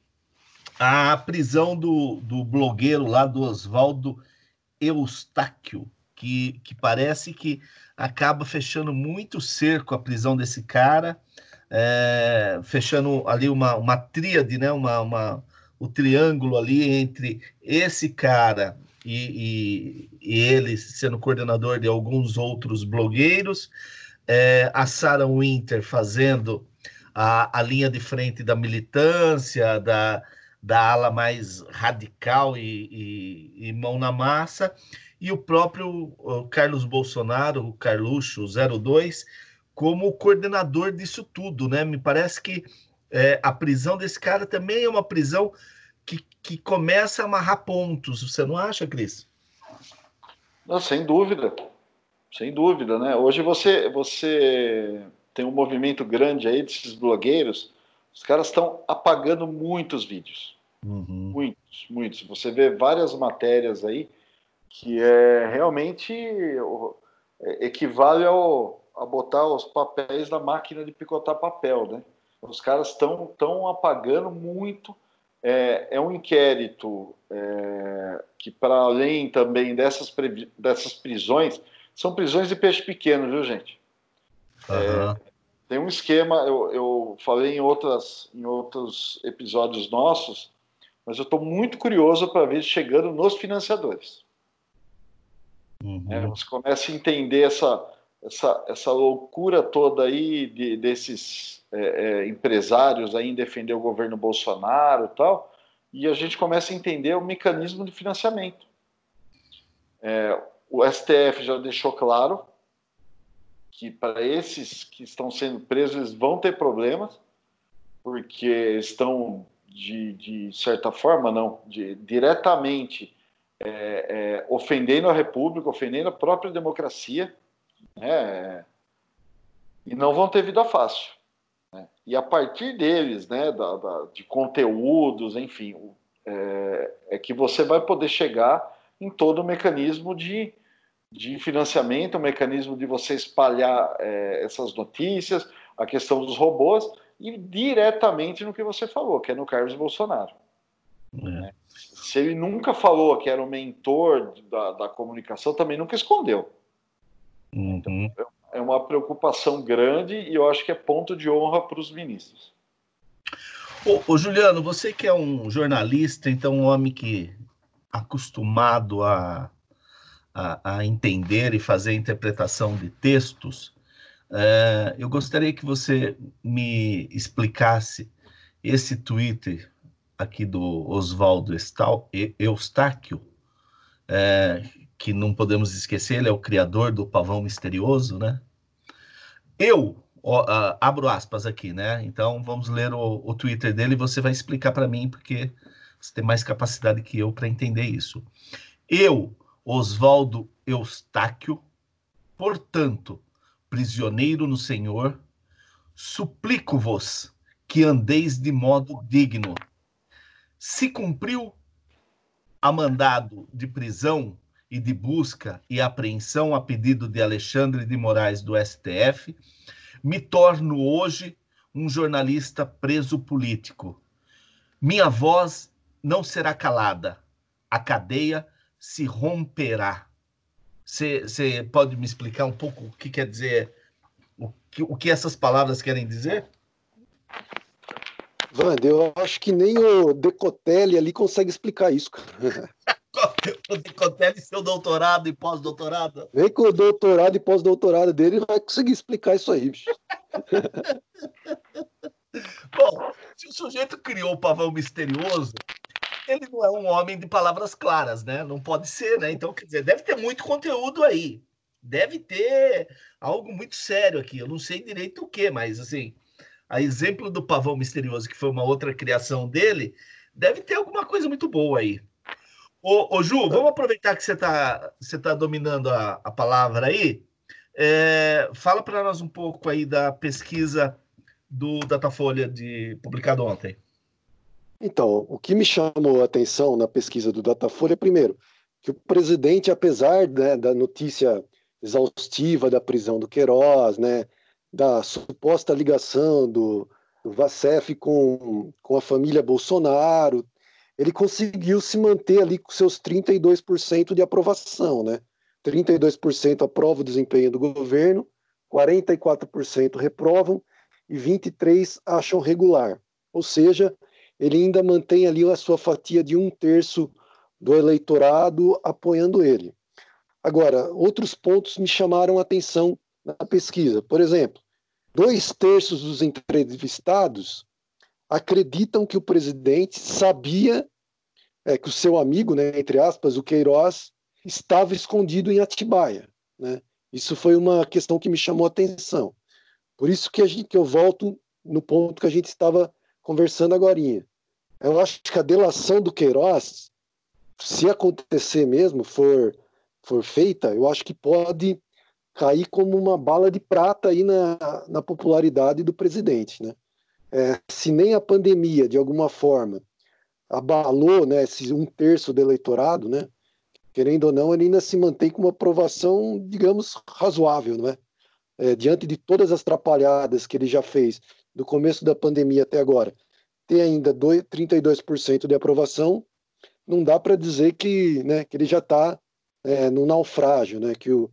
a prisão do, do blogueiro lá do Oswaldo Eustáquio, que, que parece que acaba fechando muito cerco a prisão desse cara, é, fechando ali uma, uma tríade, né? uma, uma, o triângulo ali entre esse cara e, e, e ele sendo coordenador de alguns outros blogueiros, é, a Sarah Winter fazendo a, a linha de frente da militância, da, da ala mais radical e, e, e mão na massa, e o próprio o Carlos Bolsonaro, o Carluxo 02, como coordenador disso tudo, né? Me parece que é, a prisão desse cara também é uma prisão que, que começa a amarrar pontos. Você não acha, Cris? Não, sem dúvida. Sem dúvida, né? Hoje você, você tem um movimento grande aí desses blogueiros, os caras estão apagando muitos vídeos. Uhum. Muitos, muitos. Você vê várias matérias aí que é realmente é, equivale ao, a botar os papéis na máquina de picotar papel, né? Os caras estão tão apagando muito. É, é um inquérito é, que, para além também dessas, dessas prisões, são prisões de peixe pequeno, viu, gente? Uhum. É, tem um esquema, eu, eu falei em, outras, em outros episódios nossos, mas eu estou muito curioso para ver chegando nos financiadores. Uhum. É, você começa a entender essa, essa, essa loucura toda aí de, desses é, é, empresários aí em defender o governo Bolsonaro e tal, e a gente começa a entender o mecanismo de financiamento. É, o STF já deixou claro que para esses que estão sendo presos eles vão ter problemas, porque estão de, de certa forma, não, de, diretamente é, é, ofendendo a República, ofendendo a própria democracia, né, e não vão ter vida fácil. Né? E a partir deles, né, da, da, de conteúdos, enfim, é, é, que você vai poder chegar em todo o mecanismo de, de financiamento, o mecanismo de você espalhar é, essas notícias, a questão dos robôs, e diretamente no que você falou, que é no Carlos Bolsonaro. É. Né? Se ele nunca falou que era o mentor da, da comunicação, também nunca escondeu. Uhum. Então, é uma preocupação grande e eu acho que é ponto de honra para os ministros. Ô, ô, Juliano, você que é um jornalista, então um homem que acostumado a, a, a entender e fazer interpretação de textos, é, eu gostaria que você me explicasse esse Twitter aqui do Oswaldo Eustáquio, é, que não podemos esquecer, ele é o criador do pavão misterioso, né? Eu ó, uh, abro aspas aqui, né? Então vamos ler o, o Twitter dele e você vai explicar para mim, porque você tem mais capacidade que eu para entender isso. Eu, Oswaldo Eustáquio, portanto, prisioneiro no Senhor, suplico-vos que andeis de modo digno. Se cumpriu a mandado de prisão e de busca e apreensão a pedido de Alexandre de Moraes do STF, me torno hoje um jornalista preso político. Minha voz não será calada, a cadeia se romperá. Você pode me explicar um pouco o que quer dizer, o que, o que essas palavras querem dizer? Wander, eu acho que nem o Decotelli ali consegue explicar isso. o Decotelli, seu doutorado e pós-doutorado. Vem com o doutorado e pós-doutorado dele vai conseguir explicar isso aí, bicho. Bom, se o sujeito criou o pavão misterioso, ele não é um homem de palavras claras, né? Não pode ser, né? Então, quer dizer, deve ter muito conteúdo aí. Deve ter algo muito sério aqui. Eu não sei direito o que, mas assim, a exemplo do pavão misterioso, que foi uma outra criação dele, deve ter alguma coisa muito boa aí. Ô, ô Ju, vamos aproveitar que você está você tá dominando a, a palavra aí. É, fala para nós um pouco aí da pesquisa do Datafolha de publicado ontem. Então, o que me chamou a atenção na pesquisa do Datafolha, primeiro, que o presidente, apesar né, da notícia exaustiva da prisão do Queiroz, né, da suposta ligação do, do Vacef com, com a família Bolsonaro, ele conseguiu se manter ali com seus 32% de aprovação, né? 32% aprova o desempenho do governo, 44% reprovam e 23% acham regular. Ou seja, ele ainda mantém ali a sua fatia de um terço do eleitorado apoiando ele. Agora, outros pontos me chamaram a atenção na pesquisa. Por exemplo, dois terços dos entrevistados acreditam que o presidente sabia é, que o seu amigo, né, entre aspas, o Queiroz, estava escondido em Atibaia. Né? Isso foi uma questão que me chamou a atenção. Por isso que, gente, que eu volto no ponto que a gente estava conversando agora. Eu acho que a delação do Queiroz, se acontecer mesmo, for, for feita, eu acho que pode cair como uma bala de prata aí na, na popularidade do presidente. Né? É, se nem a pandemia, de alguma forma, abalou né, esse um terço do eleitorado, né, querendo ou não, ele ainda se mantém com uma aprovação, digamos, razoável. Não é? É, diante de todas as trapalhadas que ele já fez do começo da pandemia até agora, tem ainda 2, 32% de aprovação, não dá para dizer que, né, que ele já está é, no naufrágio, né, que o,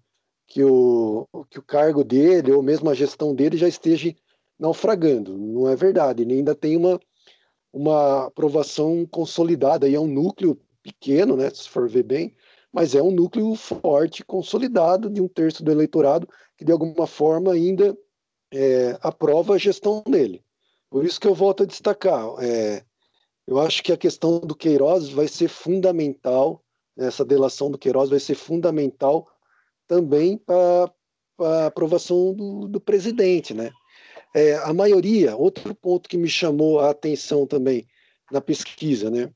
que o, que o cargo dele, ou mesmo a gestão dele, já esteja naufragando. Não é verdade. Ele ainda tem uma, uma aprovação consolidada, e é um núcleo pequeno, né, se for ver bem, mas é um núcleo forte, consolidado, de um terço do eleitorado, que de alguma forma ainda é, aprova a gestão dele. Por isso que eu volto a destacar. É, eu acho que a questão do Queiroz vai ser fundamental, essa delação do Queiroz vai ser fundamental também para a aprovação do, do presidente, né? É, a maioria, outro ponto que me chamou a atenção também na pesquisa, né?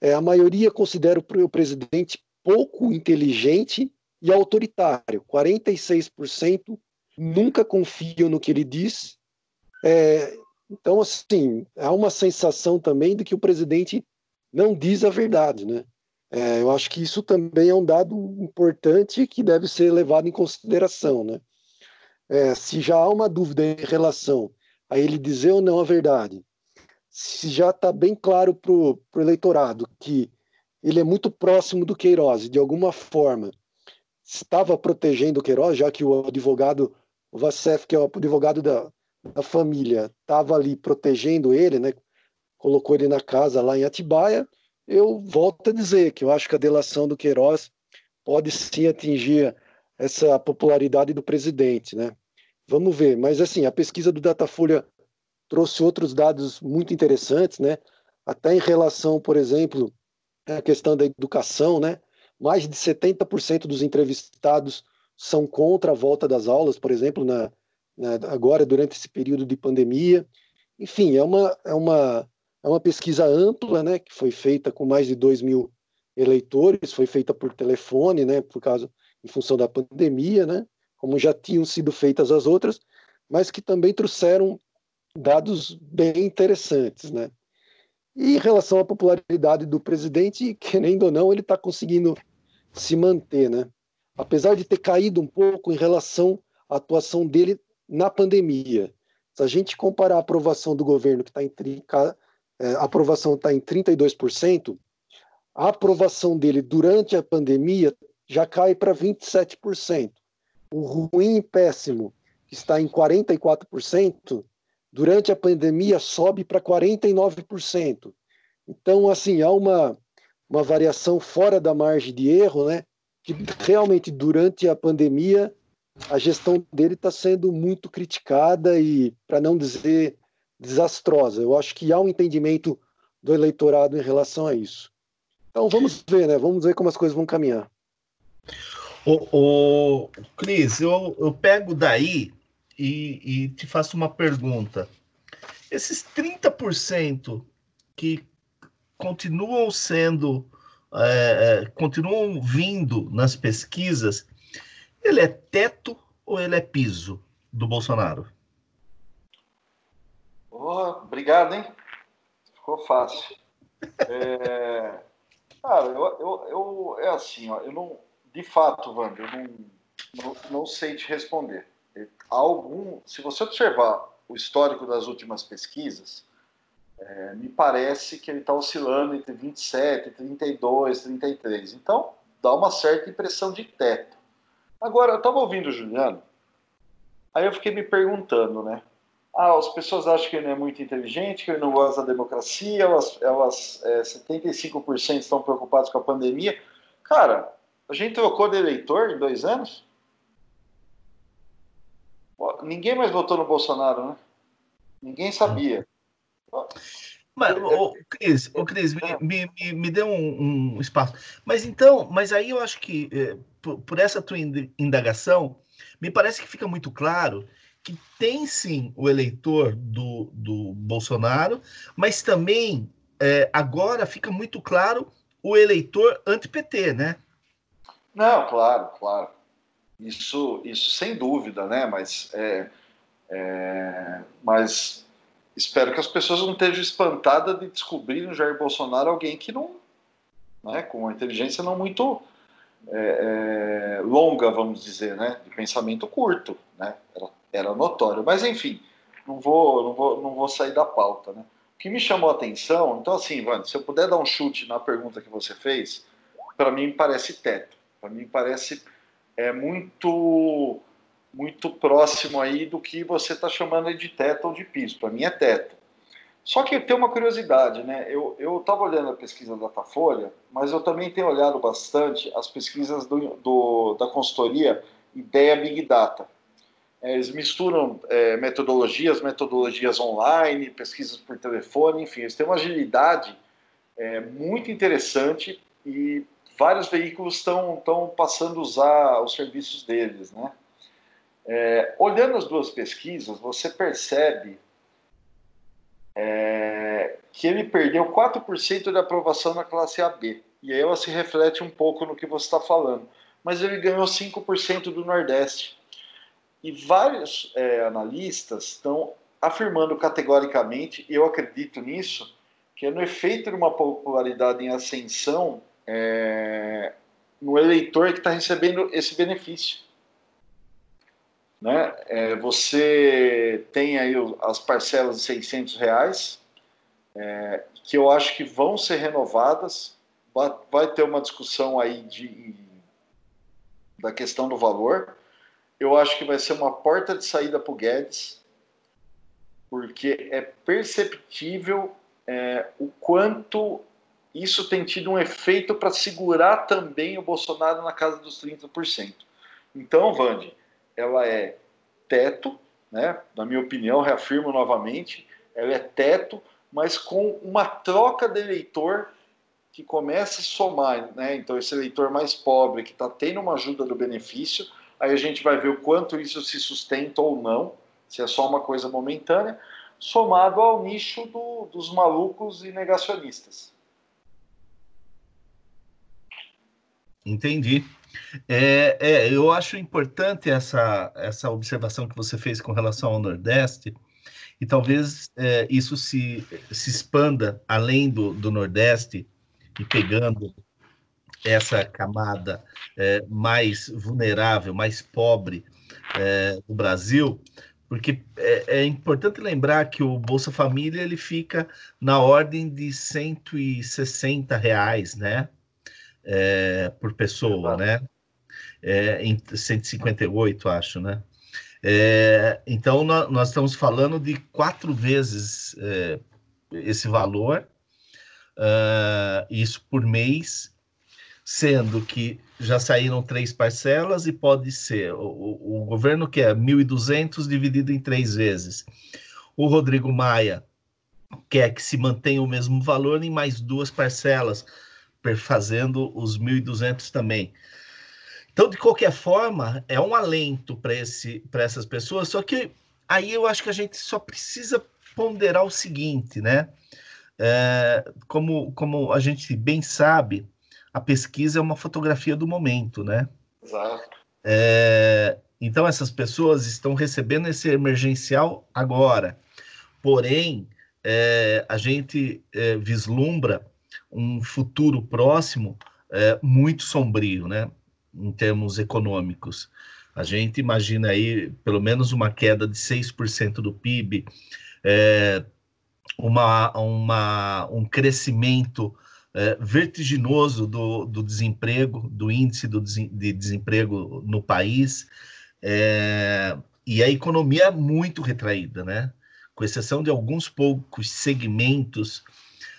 É, a maioria considera o presidente pouco inteligente e autoritário. 46% nunca confiam no que ele diz. É, então, assim, há uma sensação também de que o presidente não diz a verdade, né? É, eu acho que isso também é um dado importante que deve ser levado em consideração. Né? É, se já há uma dúvida em relação a ele dizer ou não a verdade, se já está bem claro para o eleitorado que ele é muito próximo do Queiroz de alguma forma, estava protegendo o Queiroz, já que o advogado, o Vassef, que é o advogado da, da família, estava ali protegendo ele, né? colocou ele na casa lá em Atibaia, eu volto a dizer que eu acho que a delação do Queiroz pode sim atingir essa popularidade do presidente, né? Vamos ver, mas assim, a pesquisa do Datafolha trouxe outros dados muito interessantes, né? Até em relação, por exemplo, à questão da educação, né? Mais de 70% dos entrevistados são contra a volta das aulas, por exemplo, na, na, agora durante esse período de pandemia. Enfim, é uma, é uma é uma pesquisa ampla, né, que foi feita com mais de 2 mil eleitores, foi feita por telefone, né, por causa, em função da pandemia, né, como já tinham sido feitas as outras, mas que também trouxeram dados bem interessantes, né. E em relação à popularidade do presidente, querendo ou não, ele está conseguindo se manter, né. Apesar de ter caído um pouco em relação à atuação dele na pandemia. Se a gente comparar a aprovação do governo, que está em é, a aprovação está em 32%, a aprovação dele durante a pandemia já cai para 27%. O ruim e péssimo, que está em 44%, durante a pandemia sobe para 49%. Então, assim, há uma, uma variação fora da margem de erro, né? Que realmente durante a pandemia a gestão dele está sendo muito criticada e, para não dizer desastrosa. Eu acho que há um entendimento do eleitorado em relação a isso. Então vamos ver, né? Vamos ver como as coisas vão caminhar. O, o Cris, eu, eu pego daí e, e te faço uma pergunta. Esses 30% que continuam sendo, é, é, continuam vindo nas pesquisas, ele é teto ou ele é piso do Bolsonaro? Oh, obrigado, hein? Ficou fácil. É, cara, eu, eu, eu, é assim, ó, eu não, de fato, Wander, eu não, não, não sei te responder. Algum, se você observar o histórico das últimas pesquisas, é, me parece que ele está oscilando entre 27, 32, 33. Então, dá uma certa impressão de teto. Agora, eu estava ouvindo o Juliano, aí eu fiquei me perguntando, né? ah, as pessoas acham que ele é muito inteligente, que ele não gosta da democracia, elas, elas é, 75% estão preocupados com a pandemia. Cara, a gente trocou de eleitor em dois anos? Ninguém mais votou no Bolsonaro, né? Ninguém sabia. Mas, ô, Cris, ô, Cris me, me, me, me dê um, um, espaço. Mas então, mas aí eu acho que, eh, por, por, essa tua indagação, me parece que fica muito claro que tem sim o eleitor do, do Bolsonaro, mas também eh, agora fica muito claro o eleitor anti-PT, né? Não, claro, claro. Isso, isso sem dúvida, né? Mas, é, é, mas espero que as pessoas não estejam espantadas de descobrir no Jair Bolsonaro alguém que não, né, com uma inteligência não muito é, é, longa, vamos dizer, né, de pensamento curto, né, era, era, notório. Mas enfim, não vou, não vou, não vou sair da pauta, né. O que me chamou a atenção, então assim, Vando, se eu puder dar um chute na pergunta que você fez, para mim parece teto, para mim parece é muito muito próximo aí do que você está chamando de teto ou de piso. Para mim é teto. Só que tem uma curiosidade, né? Eu estava olhando a pesquisa da Datafolha, mas eu também tenho olhado bastante as pesquisas do, do da consultoria Ideia Big Data. É, eles misturam é, metodologias, metodologias online, pesquisas por telefone, enfim, eles têm uma agilidade é, muito interessante e vários veículos estão passando a usar os serviços deles, né? É, olhando as duas pesquisas, você percebe é, que ele perdeu 4% de aprovação na classe AB. E aí ela se reflete um pouco no que você está falando. Mas ele ganhou 5% do Nordeste. E vários é, analistas estão afirmando categoricamente, e eu acredito nisso, que é no efeito de uma popularidade em ascensão é, no eleitor que está recebendo esse benefício. Né? É, você tem aí as parcelas de 600 reais, é, que eu acho que vão ser renovadas. Vai, ter uma discussão aí de, da questão do valor. Eu acho que vai ser uma porta de saída para o Guedes, porque é perceptível é, o quanto isso tem tido um efeito para segurar também o Bolsonaro na casa dos 30%. Então, Vande, ela é teto, né? na minha opinião, reafirmo novamente, ela é teto, mas com uma troca de eleitor que começa a somar, né? Então, esse eleitor mais pobre que está tendo uma ajuda do benefício, aí a gente vai ver o quanto isso se sustenta ou não, se é só uma coisa momentânea, somado ao nicho do, dos malucos e negacionistas. Entendi. É, é, eu acho importante essa, essa observação que você fez com relação ao Nordeste, e talvez é, isso se, se expanda além do, do Nordeste e pegando essa camada é, mais vulnerável, mais pobre é, do Brasil, porque é, é, importante lembrar que o Bolsa Família ele fica na ordem de 160 reais, né? É, por pessoa, né? É, em 158, acho, né? É, então, nós, nós, estamos falando de quatro vezes é, esse valor, uh, isso por mês, sendo que já saíram três parcelas e pode ser, o, o governo quer 1.200 dividido em três vezes. O Rodrigo Maia quer que se mantenha o mesmo valor em mais duas parcelas, fazendo os 1.200 também. Então, de qualquer forma, é um alento para essas pessoas, só que aí eu acho que a gente só precisa ponderar o seguinte, né? É, como, como a gente bem sabe, a pesquisa é uma fotografia do momento, né? Exato. É, então, essas pessoas estão recebendo esse emergencial agora. Porém, é, a gente é, vislumbra um futuro próximo é, muito sombrio, né, em termos econômicos. A gente imagina aí pelo menos uma queda de 6% do PIB, é, uma, uma, um crescimento é, vertiginoso do, do desemprego, do índice do de desemprego no país, é, e a economia muito retraída, né? Com exceção de alguns poucos segmentos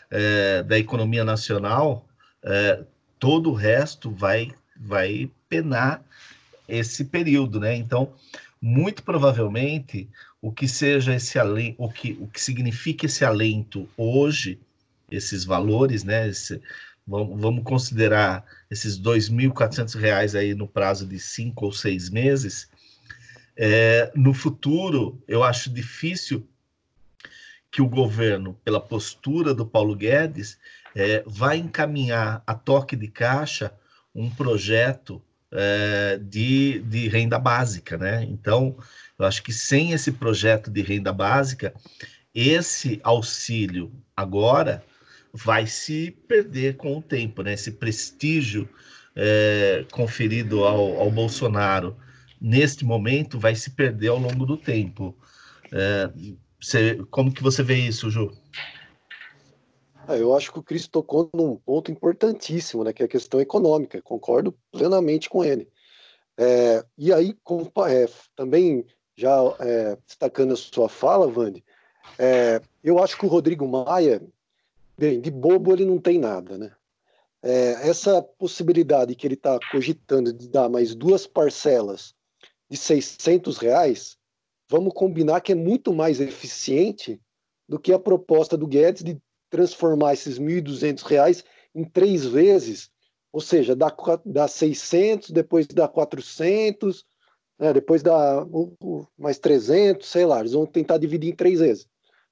é, da economia nacional, é, todo o resto vai, vai penar esse período, né? Então, muito provavelmente o que seja esse alento, o que, o que significa esse alento hoje, esses valores, né? Esse, vamos, considerar esses R$ 2.400 aí no prazo de cinco ou seis meses. É, no futuro, eu acho difícil que o governo, pela postura do Paulo Guedes, é, vai encaminhar a toque de caixa um projeto é, de, de renda básica, né? Então, eu acho que sem esse projeto de renda básica, esse auxílio agora vai se perder com o tempo, né? Esse prestígio é, conferido ao, ao, Bolsonaro neste momento vai se perder ao longo do tempo. É, você, como que você vê isso, Ju? Ah, eu acho que o Cris tocou num ponto importantíssimo, né, que é a questão econômica. Concordo plenamente com ele. É, e aí, com, é, também já é, destacando a sua fala, Vande, é, eu acho que o Rodrigo Maia, bem, de bobo ele não tem nada, né? É, essa possibilidade que ele está cogitando de dar mais duas parcelas de 600 reais, vamos combinar que é muito mais eficiente do que a proposta do Guedes de transformar esses R$ 1.200 em três vezes, ou seja, dá, dá 600, depois dá 400, né, depois dá mais 300, sei lá, eles vão tentar dividir em três vezes.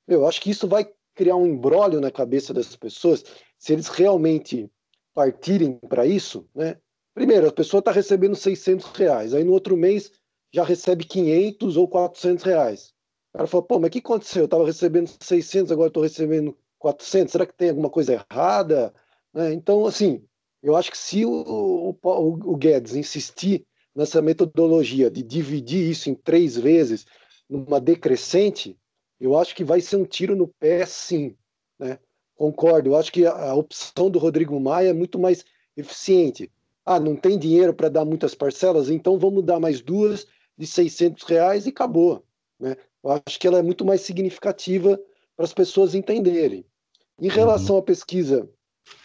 Eu acho que isso vai criar um embrólio na cabeça dessas pessoas, se eles realmente partirem para isso, né? Primeiro, a pessoa está recebendo 600 reais, aí no outro mês já recebe 500 ou 400 reais. O cara fala, pô, mas o que aconteceu? Eu estava recebendo 600, agora estou recebendo 400, será que tem alguma coisa errada? Né? Então, assim, eu acho que se o, o, o, Guedes insistir nessa metodologia de dividir isso em três vezes, numa decrescente, eu acho que vai ser um tiro no pé, sim. Né? Concordo, eu acho que a, a opção do Rodrigo Maia é muito mais eficiente. Ah, não tem dinheiro para dar muitas parcelas, então vamos dar mais duas de 600 reais e acabou. Né? Eu acho que ela é muito mais significativa para as pessoas entenderem. Em relação uhum. à pesquisa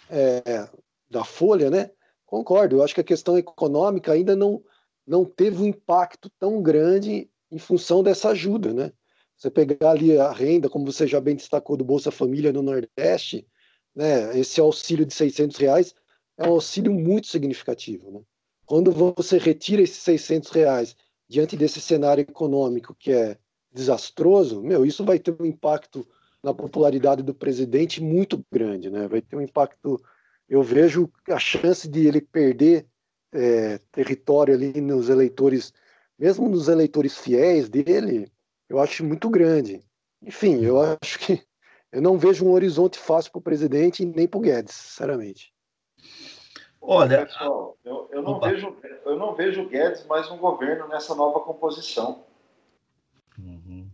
é, da Folha, né, concordo, eu acho que a questão econômica ainda não, não teve um impacto tão grande em função dessa ajuda. Né? Você pegar ali a renda, como você já bem destacou, do Bolsa Família no Nordeste, né, esse auxílio de 600 reais é um auxílio muito significativo. Né? Quando você retira esses 600 reais diante desse cenário econômico que é desastroso, meu, isso vai ter um impacto na popularidade do presidente muito grande, né? Vai ter um impacto. Eu vejo a chance de ele perder é, território ali nos eleitores, mesmo nos eleitores fiéis dele, eu acho muito grande. Enfim, eu acho que eu não vejo um horizonte fácil para o presidente nem para o Guedes, sinceramente. Olha, pessoal, eu, eu não vejo eu não vejo o Guedes mais um governo nessa nova composição. Uhum.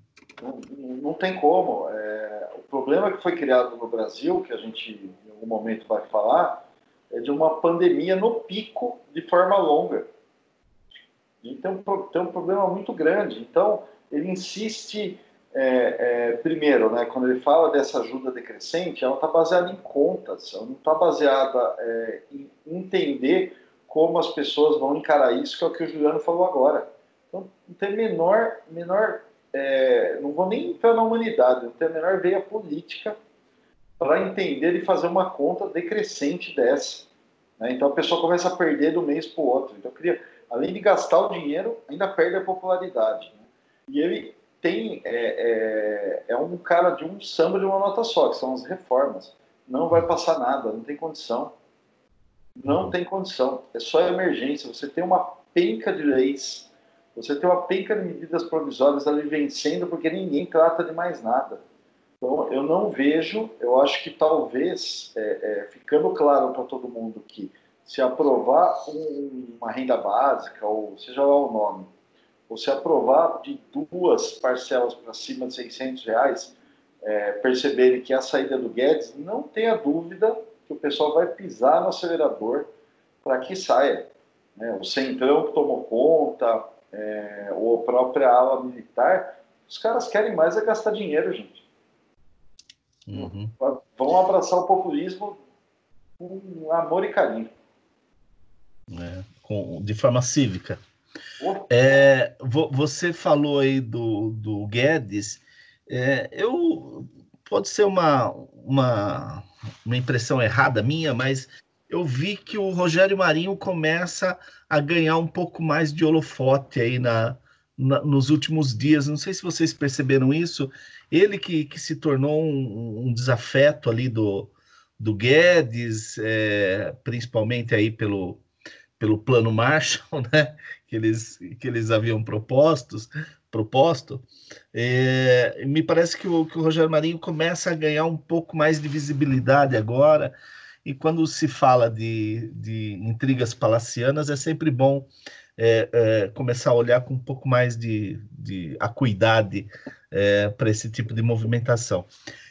Não, não, tem como. É, o problema que foi criado no Brasil, que a gente em algum momento vai falar, é de uma pandemia no pico de forma longa. E tem um, tem um problema muito grande. Então, ele insiste, é, é, primeiro, né, quando ele fala dessa ajuda decrescente, ela está baseada em contas, ela não está baseada é, em entender como as pessoas vão encarar isso, que é o que o Juliano falou agora. Então, não tem menor, menor é, não vou nem entrar na humanidade, não tenho a menor veia política para entender e fazer uma conta decrescente dessa. Né? Então a pessoa começa a perder do mês para o outro. Então, queria, além de gastar o dinheiro, ainda perde a popularidade. Né? E ele tem é, é, é, um cara de um samba de uma nota só, que são as reformas. Não vai passar nada, não tem condição. Não tem condição. É só emergência. Você tem uma penca de leis você tem uma penca de medidas provisórias ali vencendo porque ninguém trata de mais nada. Então, eu não vejo, eu acho que talvez, é, é, ficando claro para todo mundo que se aprovar um, uma renda básica, ou seja lá o nome, se aprovar de duas parcelas para cima de 600 reais, é, perceberem que a saída do Guedes, não tenha dúvida que o pessoal vai pisar no acelerador para que saia. Né? O Centrão que tomou conta, é, ou a própria ala militar, os caras querem mais é gastar dinheiro, gente. Uhum. Vão abraçar o populismo com amor e carinho. É, com, de forma cívica. É, você falou aí do, do Guedes. É, eu pode ser uma, uma, uma impressão errada minha, mas eu vi que o Rogério Marinho começa a ganhar um pouco mais de holofote aí na, na nos últimos dias. Não sei se vocês perceberam isso. Ele que, que se tornou um, um desafeto ali do, do Guedes, é, principalmente aí pelo, pelo plano Marshall, né, que eles, que eles haviam propostos, proposto, é, me parece que o, que o Rogério Marinho começa a ganhar um pouco mais de visibilidade agora, e quando se fala de, de intrigas palacianas, é sempre bom é, é, começar a olhar com um pouco mais de, de acuidade para esse tipo de movimentação.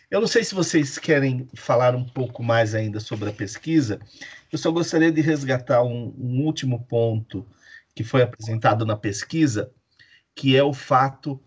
Eu não sei se vocês querem falar um pouco mais ainda sobre a pesquisa, eu só gostaria de resgatar um, um último ponto que foi apresentado na pesquisa, que é o fato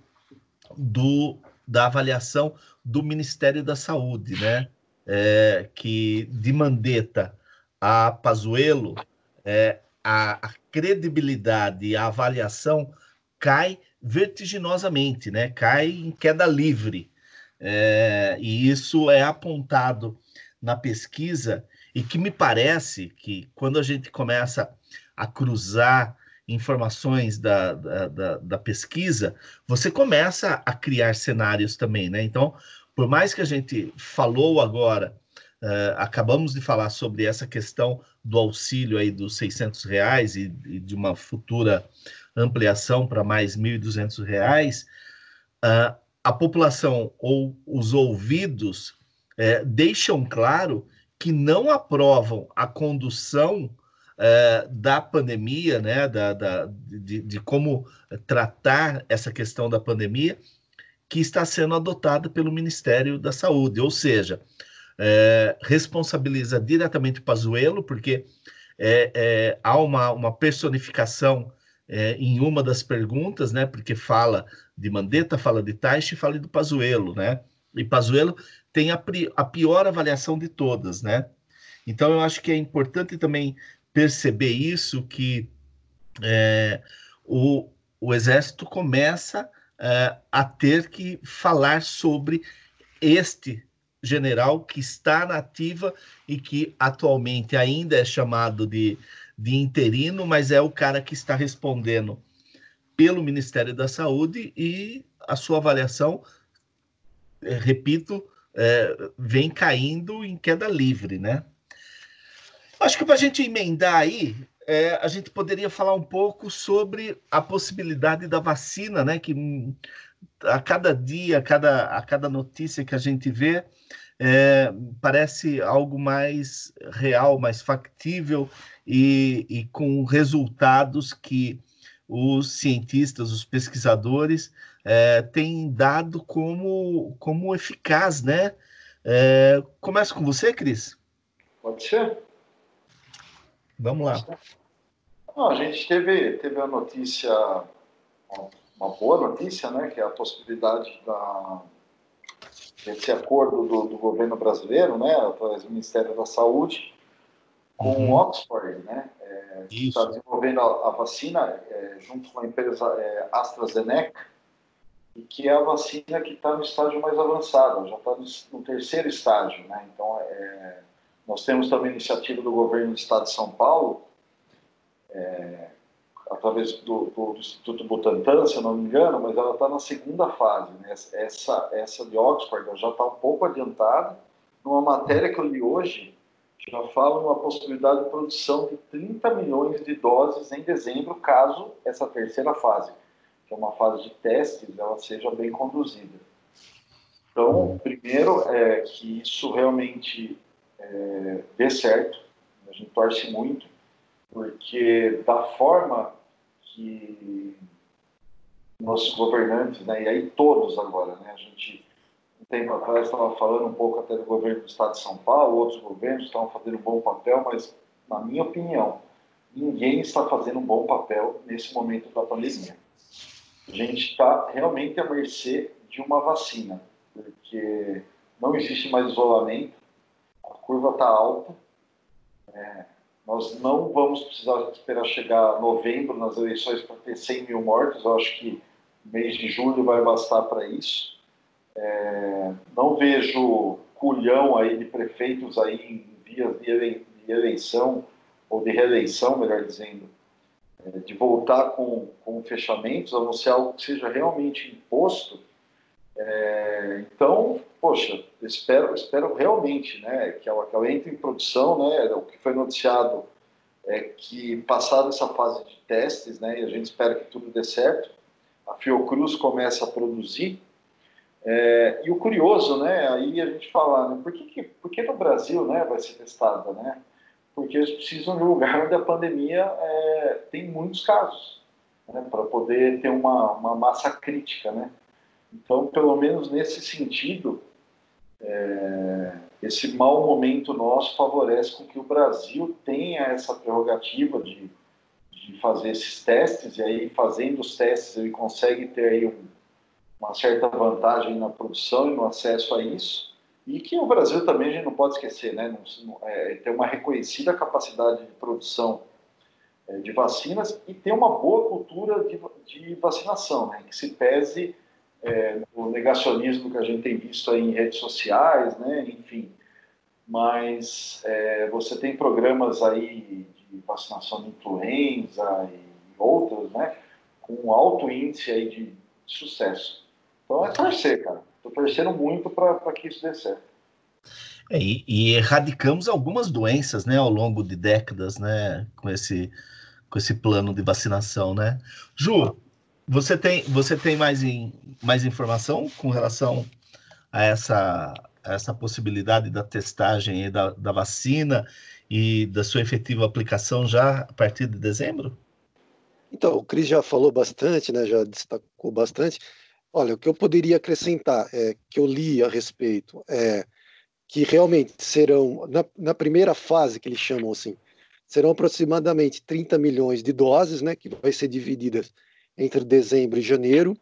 do, da avaliação do Ministério da Saúde, né? É, que de Mandetta a Pazuello, é, a, a credibilidade a avaliação cai vertiginosamente, né? Cai em queda livre. É, e isso é apontado na pesquisa e que me parece que quando a gente começa a cruzar informações da, da, da, da pesquisa, você começa a criar cenários também, né? Então, por mais que a gente falou agora, uh, acabamos de falar sobre essa questão do auxílio aí dos 600 reais e, e de uma futura ampliação para mais 1.200 reais, uh, a população ou os ouvidos é, deixam claro que não aprovam a condução é, da pandemia, né, da, da de, de, como tratar essa questão da pandemia, que está sendo adotada pelo Ministério da Saúde, ou seja, é, responsabiliza diretamente o Pazuello, porque é, há uma, uma personificação em uma das perguntas, né? Porque fala de Mandetta, fala de Taishi, fala do Pazuello, né? E Pazuello tem a, a pior avaliação de todas, né? Então eu acho que é importante também perceber isso que é, o, o exército começa é, a ter que falar sobre este general que está na ativa e que atualmente ainda é chamado de de interino, mas é o cara que está respondendo pelo Ministério da Saúde e a sua avaliação, é, repito, é, vem caindo em queda livre, né? Acho que para a gente emendar aí, é, a gente poderia falar um pouco sobre a possibilidade da vacina, né? Que a cada dia, a cada, a cada notícia que a gente vê, é, parece algo mais real, mais factível e, e com resultados que os cientistas, os pesquisadores é, têm dado como, como eficaz, né? É, começa com você, Cris? Pode ser. Vamos lá. Não, a gente teve, teve a notícia, uma boa notícia, né? Que é a possibilidade da, desse acordo do, do governo brasileiro, né? Através do Ministério da Saúde, com uhum. Oxford, né? É, está desenvolvendo a, a vacina é, junto com a empresa é, AstraZeneca, e que é a vacina que está no estágio mais avançado, já está no, terceiro estágio, né? Então, é, nós temos também a iniciativa do governo do Estado de São Paulo, é, através do, do, Instituto Butantan, se eu não me engano, mas ela está na segunda fase. Né? Essa, essa de Oxford já está um pouco adiantada. Numa matéria que eu li hoje, já fala uma possibilidade de produção de 30 milhões de doses em dezembro, caso essa terceira fase, que é uma fase de testes, ela seja bem conduzida. Então, primeiro é que isso realmente é, dê certo, a gente torce muito, porque da forma que nossos governantes, né, e aí todos agora, né, a gente tempo atrás estava falando um pouco até do governo do estado de São Paulo, outros governos estavam fazendo um bom papel, mas, na minha opinião, ninguém está fazendo um bom papel nesse momento da pandemia. A gente está realmente à mercê de uma vacina, porque não existe mais isolamento, a curva está alta, é, Nós não vamos precisar esperar chegar novembro nas eleições para ter 100 mil mortos. Eu acho que mês de julho vai bastar para isso. É, não vejo culhão aí de prefeitos aí em vias de eleição ou de reeleição, melhor dizendo, de voltar com, com fechamentos, a não ser algo que seja realmente imposto. É, então, poxa, espero, espero realmente né, que ela, que ela entre em produção, né, o que foi noticiado é que passada essa fase de testes, né, e a gente espera que tudo dê certo, a Fiocruz começa a produzir. É, e o curioso, né, aí a gente fala, né, por, que, que, por que no Brasil né, vai ser testada, né? Porque eles precisam de lugar onde a pandemia é, tem muitos casos, né, para poder ter uma, uma massa crítica, né? Então, pelo menos nesse sentido, é, esse mau momento nosso favorece com que o Brasil tenha essa prerrogativa de, de fazer esses testes, e aí, fazendo os testes, ele consegue ter aí um, uma certa vantagem na produção e no acesso a isso, e que o Brasil também a gente não pode esquecer, né? Não, é, tem uma reconhecida capacidade de produção é, de vacinas e tem uma boa cultura de, de vacinação, né? Que se pese é, o negacionismo que a gente tem visto aí em redes sociais, né? Enfim, mas é, você tem programas aí de vacinação de influenza e outros, né? Com alto índice aí de sucesso. Então é torcer, cara. Estou torcendo muito para que isso dê certo. É, e, e, erradicamos algumas doenças, né, ao longo de décadas, né, com esse, com esse plano de vacinação, né? Ju, você tem, você tem mais, in, mais informação com relação a essa, a essa possibilidade da testagem da, da vacina e da sua efetiva aplicação já a partir de dezembro? Então, o Cris já falou bastante, né, já destacou bastante. Olha, o que eu poderia acrescentar é que eu li a respeito é que realmente serão, na, na primeira fase que eles chamam assim, serão aproximadamente 30 milhões de doses, né, que vai ser divididas entre dezembro e janeiro.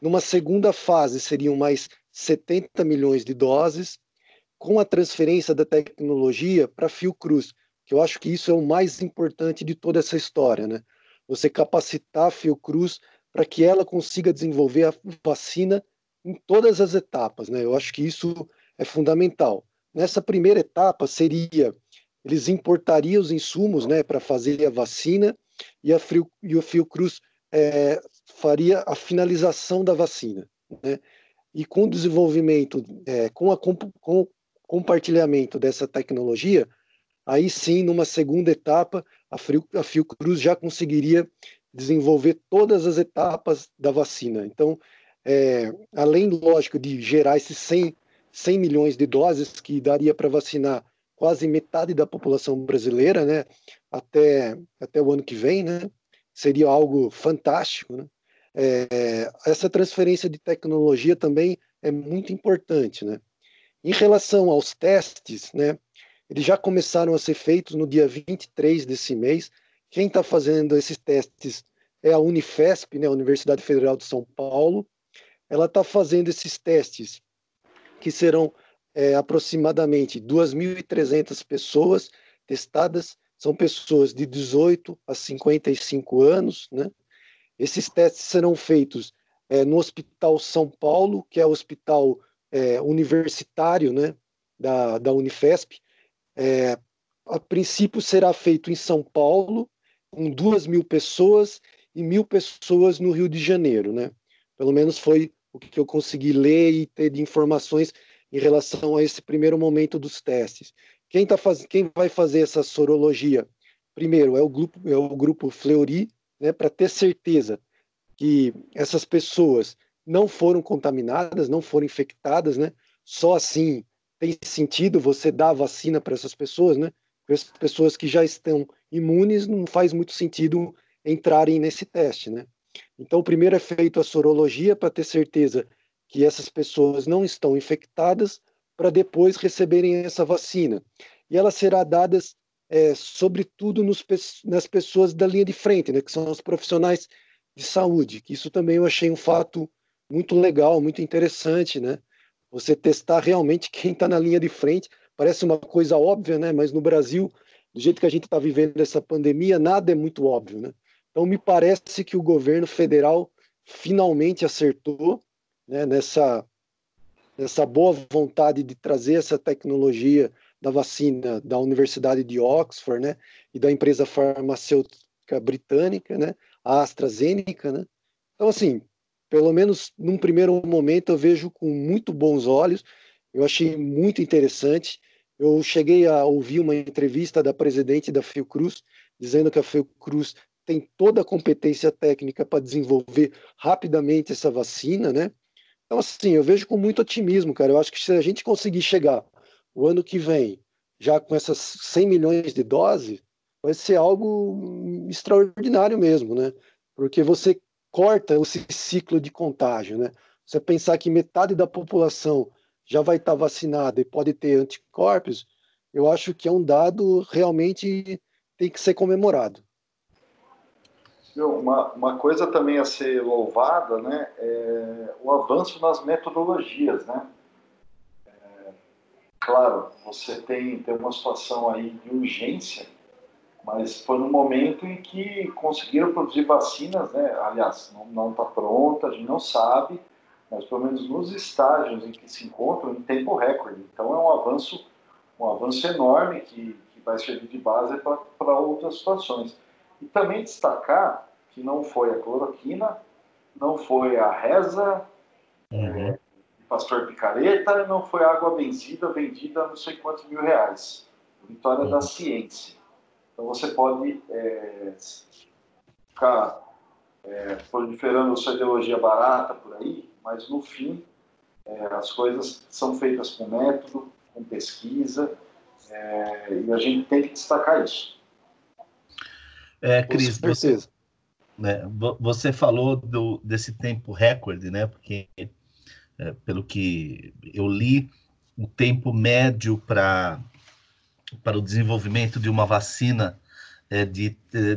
Numa segunda fase, seriam mais 70 milhões de doses, com a transferência da tecnologia para Fiocruz, que eu acho que isso é o mais importante de toda essa história, né? Você capacitar a Fiocruz para que ela consiga desenvolver a vacina em todas as etapas, né? Eu acho que isso é fundamental. Nessa primeira etapa seria eles importariam os insumos, né, para fazer a vacina e a, e o Fiocruz é, faria a finalização da vacina. Né? E com o desenvolvimento, é, com, a, com o compartilhamento dessa tecnologia, aí sim, numa segunda etapa, a, a Fiocruz já conseguiria desenvolver todas as etapas da vacina. Então, é, além, lógico, de gerar esses 100, 100 milhões de doses, que daria para vacinar quase metade da população brasileira, né, até, até o ano que vem, né, seria algo fantástico. Né? É, essa transferência de tecnologia também é muito importante. Né? Em relação aos testes, né, eles já começaram a ser feitos no dia 23 desse mês. Quem está fazendo esses testes é a Unifesp, né, a Universidade Federal de São Paulo. Ela está fazendo esses testes, que serão é, aproximadamente 2.300 pessoas testadas são pessoas de 18 a 55 anos, né? Esses testes serão feitos é, no Hospital São Paulo, que é o hospital é, universitário, né, da, da Unifesp. É, a princípio será feito em São Paulo, com duas mil pessoas e mil pessoas no Rio de Janeiro, né? Pelo menos foi o que eu consegui ler e ter de informações em relação a esse primeiro momento dos testes. Quem, tá faz... Quem vai fazer essa sorologia? Primeiro, é o grupo, é o grupo Fleury, né, para ter certeza que essas pessoas não foram contaminadas, não foram infectadas, né? Só assim tem sentido você dar vacina para essas pessoas, né? Pessoas que já estão imunes, não faz muito sentido entrarem nesse teste, né? Então, primeiro é feito a sorologia para ter certeza que essas pessoas não estão infectadas, para depois receberem essa vacina. E ela será dada, é, sobretudo, nos, nas pessoas da linha de frente, né, que são os profissionais de saúde. Isso também eu achei um fato muito legal, muito interessante, né? Você testar realmente quem está na linha de frente. Parece uma coisa óbvia, né? Mas no Brasil do jeito que a gente está vivendo essa pandemia, nada é muito óbvio, né? Então me parece que o governo federal finalmente acertou né, nessa nessa boa vontade de trazer essa tecnologia da vacina da Universidade de Oxford, né, e da empresa farmacêutica britânica, né, a AstraZeneca, né. Então assim, pelo menos num primeiro momento eu vejo com muito bons olhos. Eu achei muito interessante. Eu cheguei a ouvir uma entrevista da presidente da Fiocruz dizendo que a Fiocruz tem toda a competência técnica para desenvolver rapidamente essa vacina, né? Então, assim, eu vejo com muito otimismo, cara. Eu acho que se a gente conseguir chegar o ano que vem já com essas 100 milhões de doses, vai ser algo extraordinário mesmo, né? Porque você corta esse ciclo de contágio, né? Você pensar que metade da população já vai estar vacinada e pode ter anticorpos, eu acho que é um dado realmente tem que ser comemorado. Uma, uma coisa também a ser louvada, né, é o avanço nas metodologias, né? É, claro, você tem, tem uma situação aí de urgência, mas foi no momento em que conseguiram produzir vacinas, né? Aliás, não está pronta, a gente não sabe, mas pelo menos nos estágios em que se encontram, em tempo recorde. Então é um avanço, um avanço enorme que, que vai servir de base para outras situações. E também destacar que não foi a cloroquina, não foi a reza, uhum. é, pastor picareta, não foi a água benzida vendida não sei quantos mil reais. Vitória uhum. da ciência. Então você pode é, ficar é, proliferando sua ideologia barata por aí, mas no fim é, as coisas são feitas com método, com pesquisa, é, e a gente tem que destacar isso. É, Cris, você, né, você falou do, desse tempo recorde, né? Porque, é, pelo que eu li, o tempo médio para para o desenvolvimento de uma vacina é, de,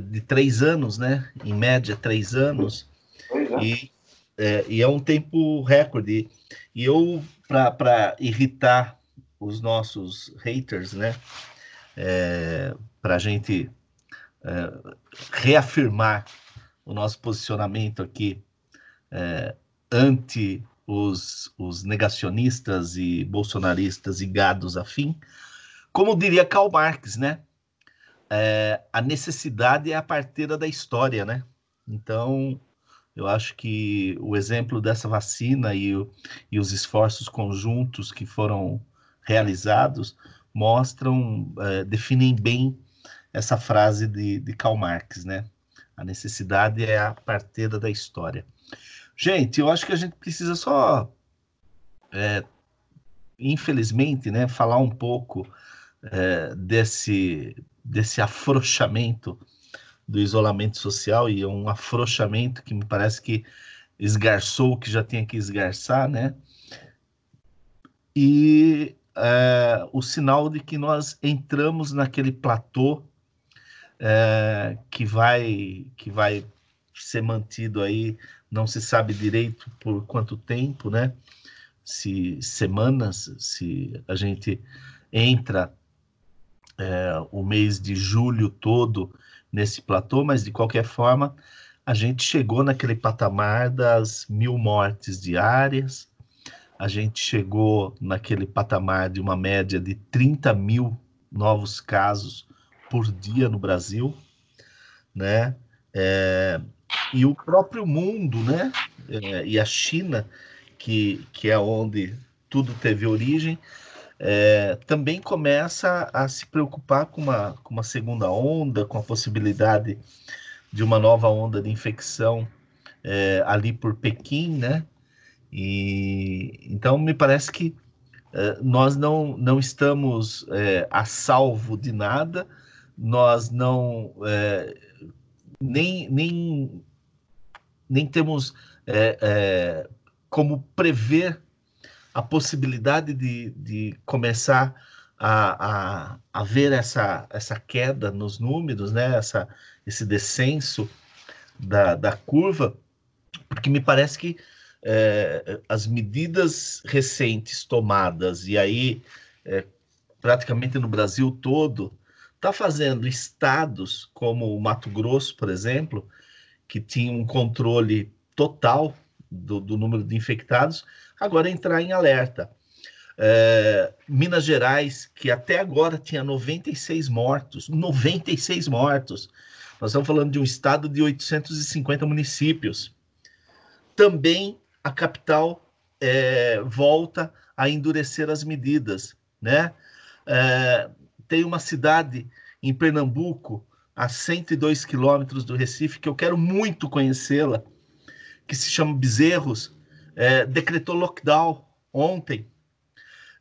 de três anos, né? Em média, três anos. É. E, é, e é um tempo recorde. E eu, para irritar os nossos haters, né? É, para a gente é, reafirmar o nosso posicionamento aqui é, ante os, os negacionistas e bolsonaristas e gados afim, como diria Karl Marx, né? É, a necessidade é a parteira da história, né? Então, eu acho que o exemplo dessa vacina e, e os esforços conjuntos que foram realizados mostram, é, definem bem essa frase de, de Karl Marx, né? A necessidade é a parteira da história. Gente, eu acho que a gente precisa só, é, infelizmente, né, falar um pouco é, desse, desse afrouxamento do isolamento social e um afrouxamento que me parece que esgarçou o que já tinha que esgarçar, né? E é, o sinal de que nós entramos naquele platô é, que vai que vai ser mantido aí, não se sabe direito por quanto tempo, né? Se semanas, se a gente entra é, o mês de julho todo nesse platô, mas de qualquer forma a gente chegou naquele patamar das mil mortes diárias, a gente chegou naquele patamar de uma média de 30 mil novos casos por dia no Brasil, né? É, e o próprio mundo, né? É, e a China, que, que é onde tudo teve origem, é, também começa a se preocupar com uma, com uma segunda onda, com a possibilidade de uma nova onda de infecção é, ali por Pequim, né? E então me parece que é, nós não, não estamos é, a salvo de nada, nós não é, nem, nem, nem temos é, como prever a possibilidade de, de começar a, a, a, ver essa, essa queda nos números, né? essa, esse descenso da, da curva, porque me parece que é, as medidas recentes tomadas, e aí é, praticamente no Brasil todo, está fazendo estados como o Mato Grosso, por exemplo, que tinha um controle total do, do número de infectados, agora entrar em alerta. É, Minas Gerais, que até agora tinha 96 mortos, 96 mortos. Nós estamos falando de um estado de 850 municípios. Também a capital é, volta a endurecer as medidas, né? É, tem uma cidade em Pernambuco, a 102 quilômetros do Recife, que eu quero muito conhecê-la, que se chama Bezerros, é, decretou lockdown ontem.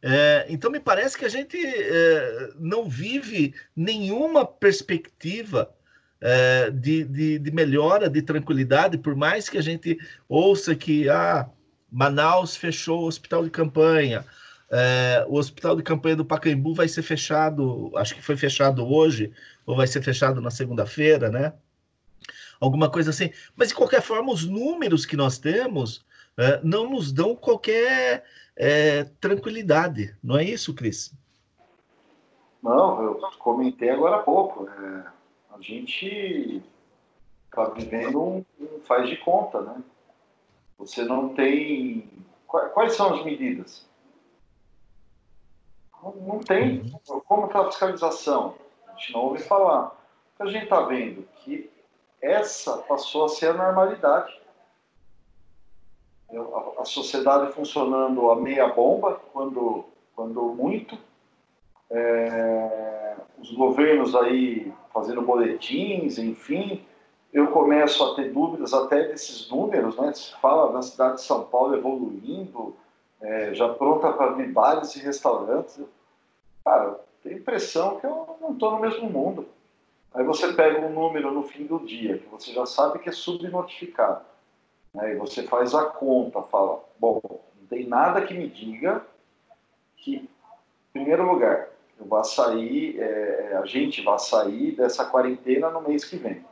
É, então, me parece que a gente é, não vive nenhuma perspectiva é, de, de, de, melhora, de tranquilidade, por mais que a gente ouça que ah, Manaus fechou o hospital de campanha, é, o hospital de campanha do Pacaembu vai ser fechado, acho que foi fechado hoje, ou vai ser fechado na segunda-feira, né? Alguma coisa assim. Mas, de qualquer forma, os números que nós temos é, não nos dão qualquer é, tranquilidade, não é isso, Cris? Não, eu comentei agora há pouco. É, a gente está vivendo um, um faz de conta, né? Você não tem. Quais são as medidas? Não tem. Uhum. Como está a fiscalização? A gente não ouve falar. a gente está vendo que essa passou a ser a normalidade. A, sociedade funcionando a meia bomba, quando, quando muito. É, os governos aí fazendo boletins, enfim. Eu começo a ter dúvidas até desses números, né? Se fala da cidade de São Paulo evoluindo, é, já pronta para abrir bares e restaurantes. Cara, tenho a impressão que eu não estou no mesmo mundo. Aí você pega um número no fim do dia, que você já sabe que é subnotificado. Né? E você faz a conta, fala, bom, não tem nada que me diga que, em primeiro lugar, eu vá sair, é, a gente vai sair dessa quarentena no mês que vem.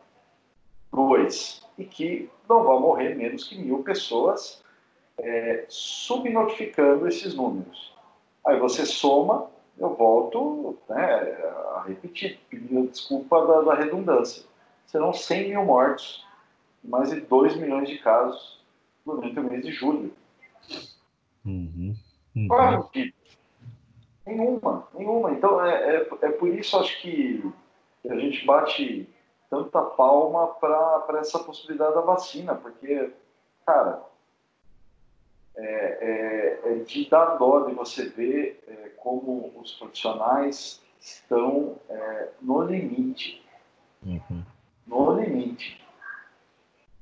Dois, e que não vão morrer menos que mil pessoas é, subnotificando esses números. Aí você soma, eu volto né, a repetir, pedindo desculpa da, da, redundância. Serão 100 mil mortos, mais de 2 milhões de casos durante o mês de julho. Uhum, uhum. Qual é a Nenhuma, nenhuma. Então, é, é, é por isso, acho que a gente bate tanta palma para essa possibilidade da vacina, porque, cara, é, é, é de dar dó de você ver é, como os profissionais estão é, no limite. Uhum. No limite.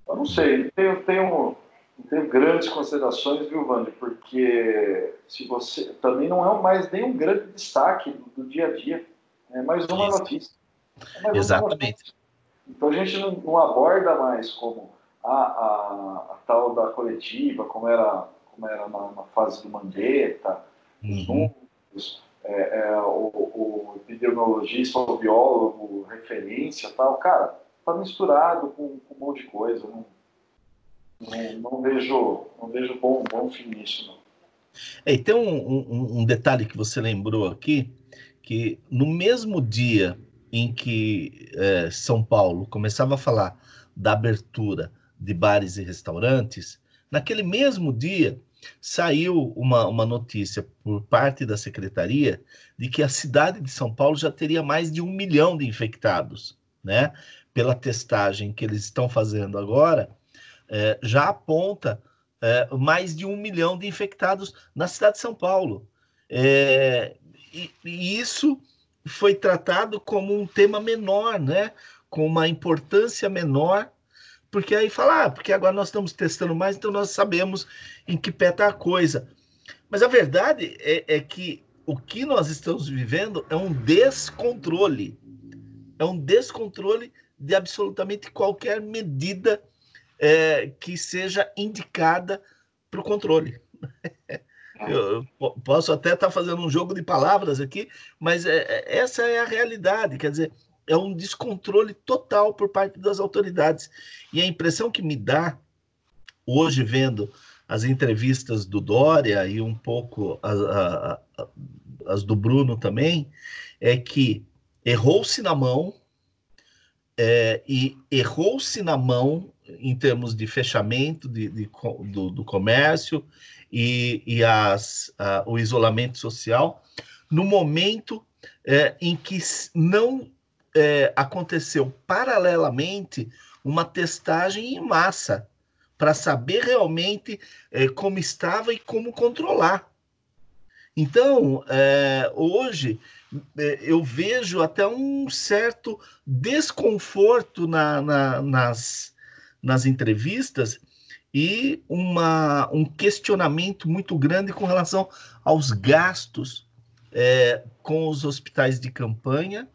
Eu não sei, eu tenho, não tenho grandes considerações, viu, Wander? Porque se você também não é mais nenhum grande destaque do, do dia a dia. É mais uma Isso. notícia. É mais Exatamente. Notícia. Então a gente não, não aborda mais como a, a, a, tal da coletiva, como era, como era na, na fase do Mandetta, uhum. os números, é, é, o, o, epidemiologista, o biólogo, referência tal. Cara, tá misturado com, com um monte de coisa. Não, não, não, vejo, não vejo bom, bom fim nisso, não. É, e tem um, um, um, detalhe que você lembrou aqui, que no mesmo dia em que é, São Paulo começava a falar da abertura de bares e restaurantes, naquele mesmo dia saiu uma, uma notícia por parte da secretaria de que a cidade de São Paulo já teria mais de um milhão de infectados, né? Pela testagem que eles estão fazendo agora, é, já aponta é, mais de um milhão de infectados na cidade de São Paulo. É, e, e, isso foi tratado como um tema menor, né? com uma importância menor, porque aí fala, ah, porque agora nós estamos testando mais, então nós sabemos em que pé está a coisa. Mas a verdade é, é que o que nós estamos vivendo é um descontrole. É um descontrole de absolutamente qualquer medida é, que seja indicada para o controle. Eu, eu, posso até estar tá fazendo um jogo de palavras aqui, mas é, é, essa é a realidade. Quer dizer, é um descontrole total por parte das autoridades. E a impressão que me dá, hoje vendo as entrevistas do Dória e um pouco as, as do Bruno também, é que errou-se na mão, é, e errou-se na mão em termos de fechamento de, de do, do, comércio e, e as, a, o isolamento social, no momento é, em que não é, aconteceu paralelamente uma testagem em massa para saber realmente é, como estava e como controlar. Então, é, hoje, é, eu vejo até um certo desconforto na, na, nas, nas entrevistas e uma, um questionamento muito grande com relação aos gastos é, com os hospitais de campanha,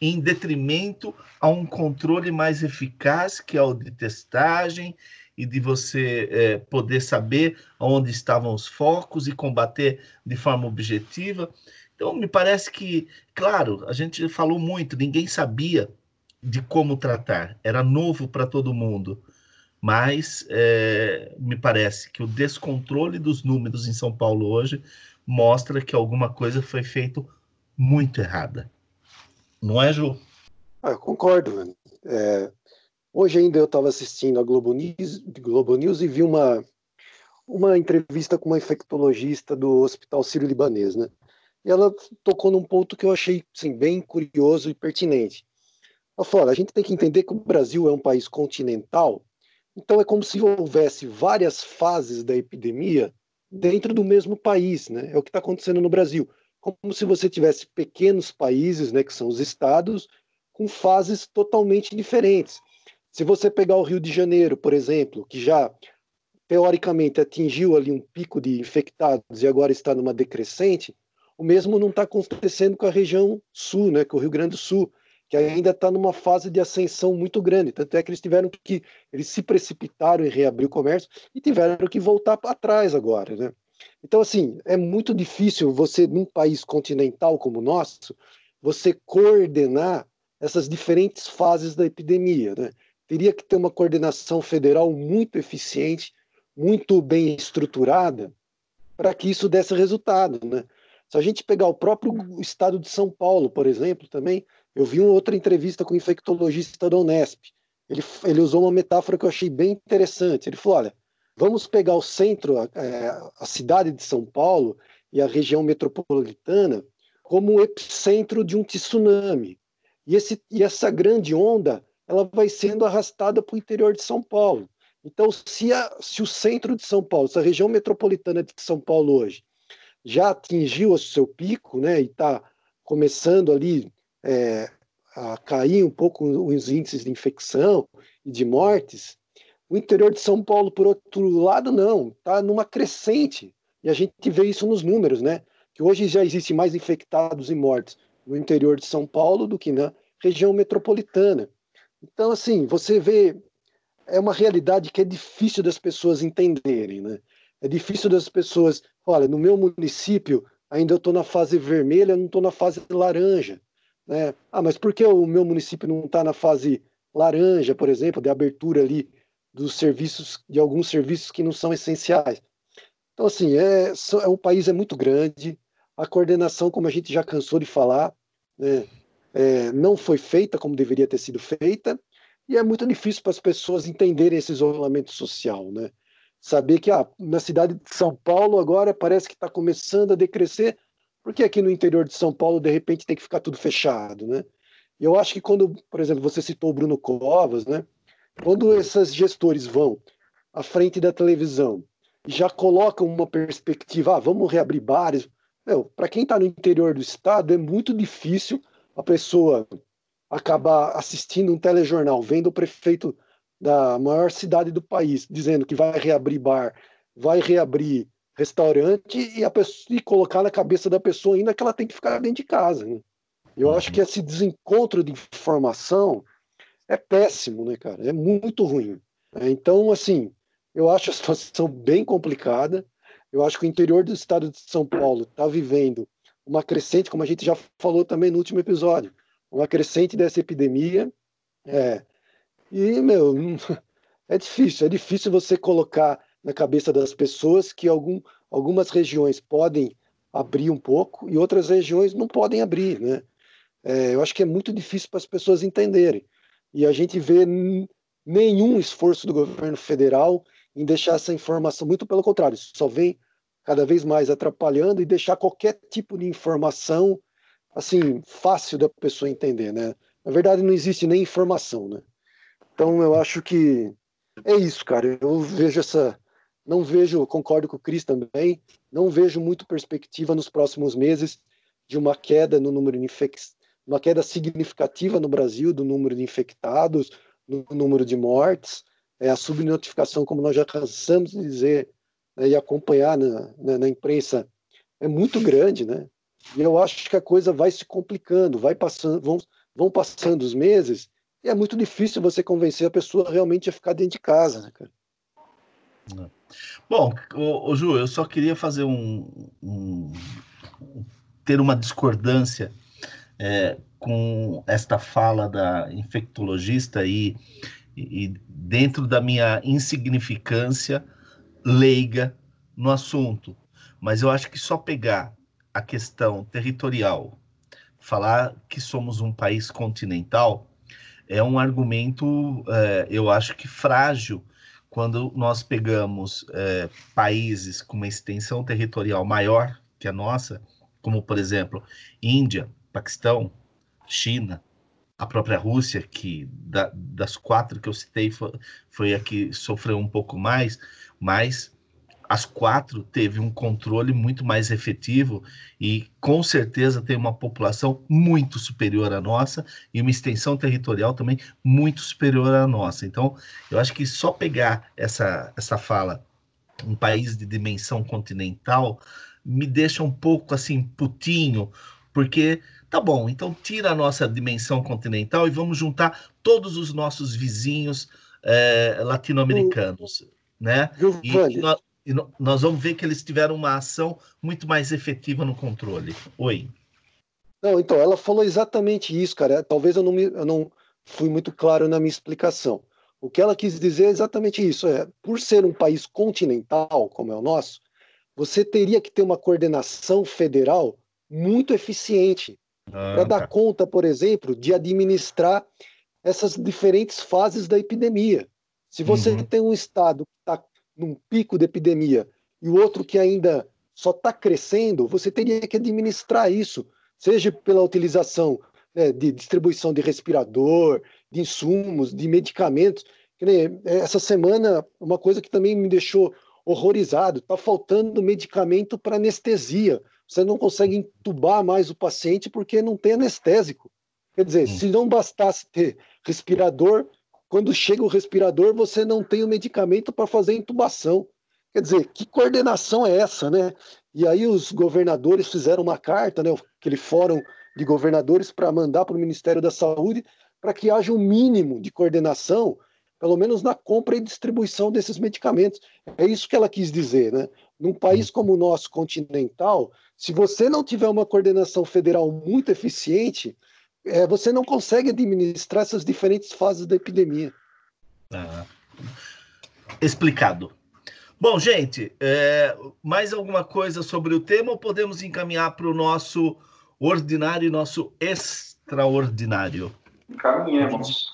em detrimento a um controle mais eficaz, que é o de testagem e de você é, poder saber onde estavam os focos e combater de forma objetiva. Então, me parece que, claro, a gente falou muito, ninguém sabia de como tratar, era novo para todo mundo, mas é, me parece que o descontrole dos números em São Paulo hoje mostra que alguma coisa foi feita muito errada. Não é, Ju? Ah, eu concordo. É, Hoje ainda eu estava assistindo a Globo News, Globo News e vi uma, uma entrevista com uma infectologista do Hospital Sírio-Libanês, né? E ela tocou num ponto que eu achei assim, bem curioso e pertinente. Ela falou: a gente tem que entender que o Brasil é um país continental, então é como se houvesse várias fases da epidemia dentro do mesmo país, né? É o que está acontecendo no Brasil. Como se você tivesse pequenos países, né, que são os estados, com fases totalmente diferentes. Se você pegar o Rio de Janeiro, por exemplo, que já teoricamente atingiu ali um pico de infectados e agora está numa decrescente, o mesmo não está acontecendo com a região sul, né, com o Rio Grande do Sul, que ainda está numa fase de ascensão muito grande. Tanto é que eles tiveram que eles se precipitaram em reabrir o comércio e tiveram que voltar para trás agora, né? Então assim é muito difícil você num país continental como o nosso você coordenar essas diferentes fases da epidemia, né? teria que ter uma coordenação federal muito eficiente, muito bem estruturada, para que isso desse resultado. Né? Se a gente pegar o próprio estado de São Paulo, por exemplo, também, eu vi uma outra entrevista com o infectologista da Unesp. Ele, ele usou uma metáfora que eu achei bem interessante. Ele falou: olha, vamos pegar o centro, a, é, a cidade de São Paulo e a região metropolitana como o epicentro de um tsunami. E, esse, e essa grande onda ela vai sendo arrastada para o interior de São Paulo. Então, se, a, se o centro de São Paulo, se a região metropolitana de São Paulo hoje já atingiu o seu pico, né, e está começando ali é, a cair um pouco os índices de infecção e de mortes, o interior de São Paulo, por outro lado, não, está numa crescente. E a gente vê isso nos números, né? Que hoje já existe mais infectados e mortes no interior de São Paulo do que na região metropolitana. Então, assim, você vê, é uma realidade que é difícil das pessoas entenderem, né? É difícil das pessoas, olha, no meu município ainda eu estou na fase vermelha, não estou na fase laranja, né? Ah, mas por que o meu município não está na fase laranja, por exemplo, de abertura ali dos serviços, de alguns serviços que não são essenciais? Então, assim, é, é um país é muito grande, a coordenação, como a gente já cansou de falar, né? é, não foi feita como deveria ter sido feita, e é muito difícil para as pessoas entenderem esse isolamento social, né? Saber que ah, na cidade de São Paulo agora parece que está começando a decrescer, porque aqui no interior de São Paulo de repente tem que ficar tudo fechado, né? Eu acho que quando, por exemplo, você citou o Bruno Covas, né? Quando esses gestores vão à frente da televisão e já colocam uma perspectiva, ah, vamos reabrir bares, para quem está no interior do estado é muito difícil a pessoa acabar assistindo um telejornal, vendo o prefeito da maior cidade do país dizendo que vai reabrir bar, vai reabrir restaurante e, a pessoa, e colocar na cabeça da pessoa ainda que ela tem que ficar dentro de casa. Né? Eu acho que esse desencontro de informação é péssimo, né, cara? É muito ruim. Então, assim, eu acho a situação bem complicada. Eu acho que o interior do estado de São Paulo está vivendo uma crescente, como a gente já falou também no último episódio, uma crescente dessa epidemia. É, e, meu, é difícil, é difícil você colocar na cabeça das pessoas que algum, algumas regiões podem abrir um pouco e outras regiões não podem abrir, né? é, eu acho que é muito difícil para as pessoas entenderem. E a gente vê nenhum esforço do governo federal em deixar essa informação, muito pelo contrário, só vem cada vez mais atrapalhando e deixar qualquer tipo de informação assim fácil da pessoa entender, né? Na verdade não existe nem informação, né? Então eu acho que é isso, cara. Eu vejo essa não vejo, concordo com o Cris também, não vejo muito perspectiva nos próximos meses de uma queda no número de infectados, uma queda significativa no Brasil do número de infectados, no número de mortes. É, a subnotificação, como nós já cansamos de dizer né, e acompanhar na, na, na, imprensa, é muito grande, né? E eu acho que a coisa vai se complicando, vai passando, vão, vão passando os meses, e é muito difícil você convencer a pessoa realmente a ficar dentro de casa, né, cara? É. Bom, o, o Ju, eu só queria fazer um, um ter uma discordância é, com esta fala da infectologista e, e dentro da minha insignificância leiga no assunto. Mas eu acho que só pegar a questão territorial, falar que somos um país continental, é um argumento, é, eu acho que frágil, quando nós pegamos é, países com uma extensão territorial maior que a nossa, como por exemplo Índia, Paquistão, China, a própria Rússia, que da, das quatro que eu citei foi, foi a que sofreu um pouco mais, mas as quatro teve um controle muito mais efetivo e com certeza tem uma população muito superior à nossa e uma extensão territorial também muito superior à nossa. Então, eu acho que só pegar essa, essa fala, um país de dimensão continental, me deixa um pouco assim putinho, porque tá bom, então tira a nossa dimensão continental e vamos juntar todos os nossos vizinhos é, latino-americanos, né? E, nós, e nós vamos ver que eles tiveram uma ação muito mais efetiva no controle. Oi. Não, então, ela falou exatamente isso, cara. Talvez eu não, me, eu não fui muito claro na minha explicação. O que ela quis dizer é exatamente isso. É, por ser um país continental, como é o nosso, você teria que ter uma coordenação federal muito eficiente ah, para dar tá. conta, por exemplo, de administrar essas diferentes fases da epidemia. Se você uhum. tem um estado que está num pico de epidemia e o outro que ainda só está crescendo, você teria que administrar isso, seja pela utilização né, de distribuição de respirador, de insumos, de medicamentos. Essa semana, uma coisa que também me deixou horrorizado. Está faltando medicamento para anestesia. Você não consegue entubar mais o paciente porque não tem anestésico. Quer dizer, hum. se não bastasse ter respirador, quando chega o respirador, você não tem o medicamento para fazer intubação. Quer dizer, que coordenação é essa, né? E aí os governadores fizeram uma carta, né, aquele fórum de governadores para mandar para o Ministério da Saúde para que haja um mínimo de coordenação pelo menos na compra e distribuição desses medicamentos. É isso que ela quis dizer, né? Num país como o nosso continental, se você não tiver uma coordenação federal muito eficiente, é, você não consegue administrar essas diferentes fases da epidemia. Ah, explicado. Bom, gente, é, mais alguma coisa sobre o tema ou podemos encaminhar para o nosso ordinário e nosso extraordinário? Encaminhemos.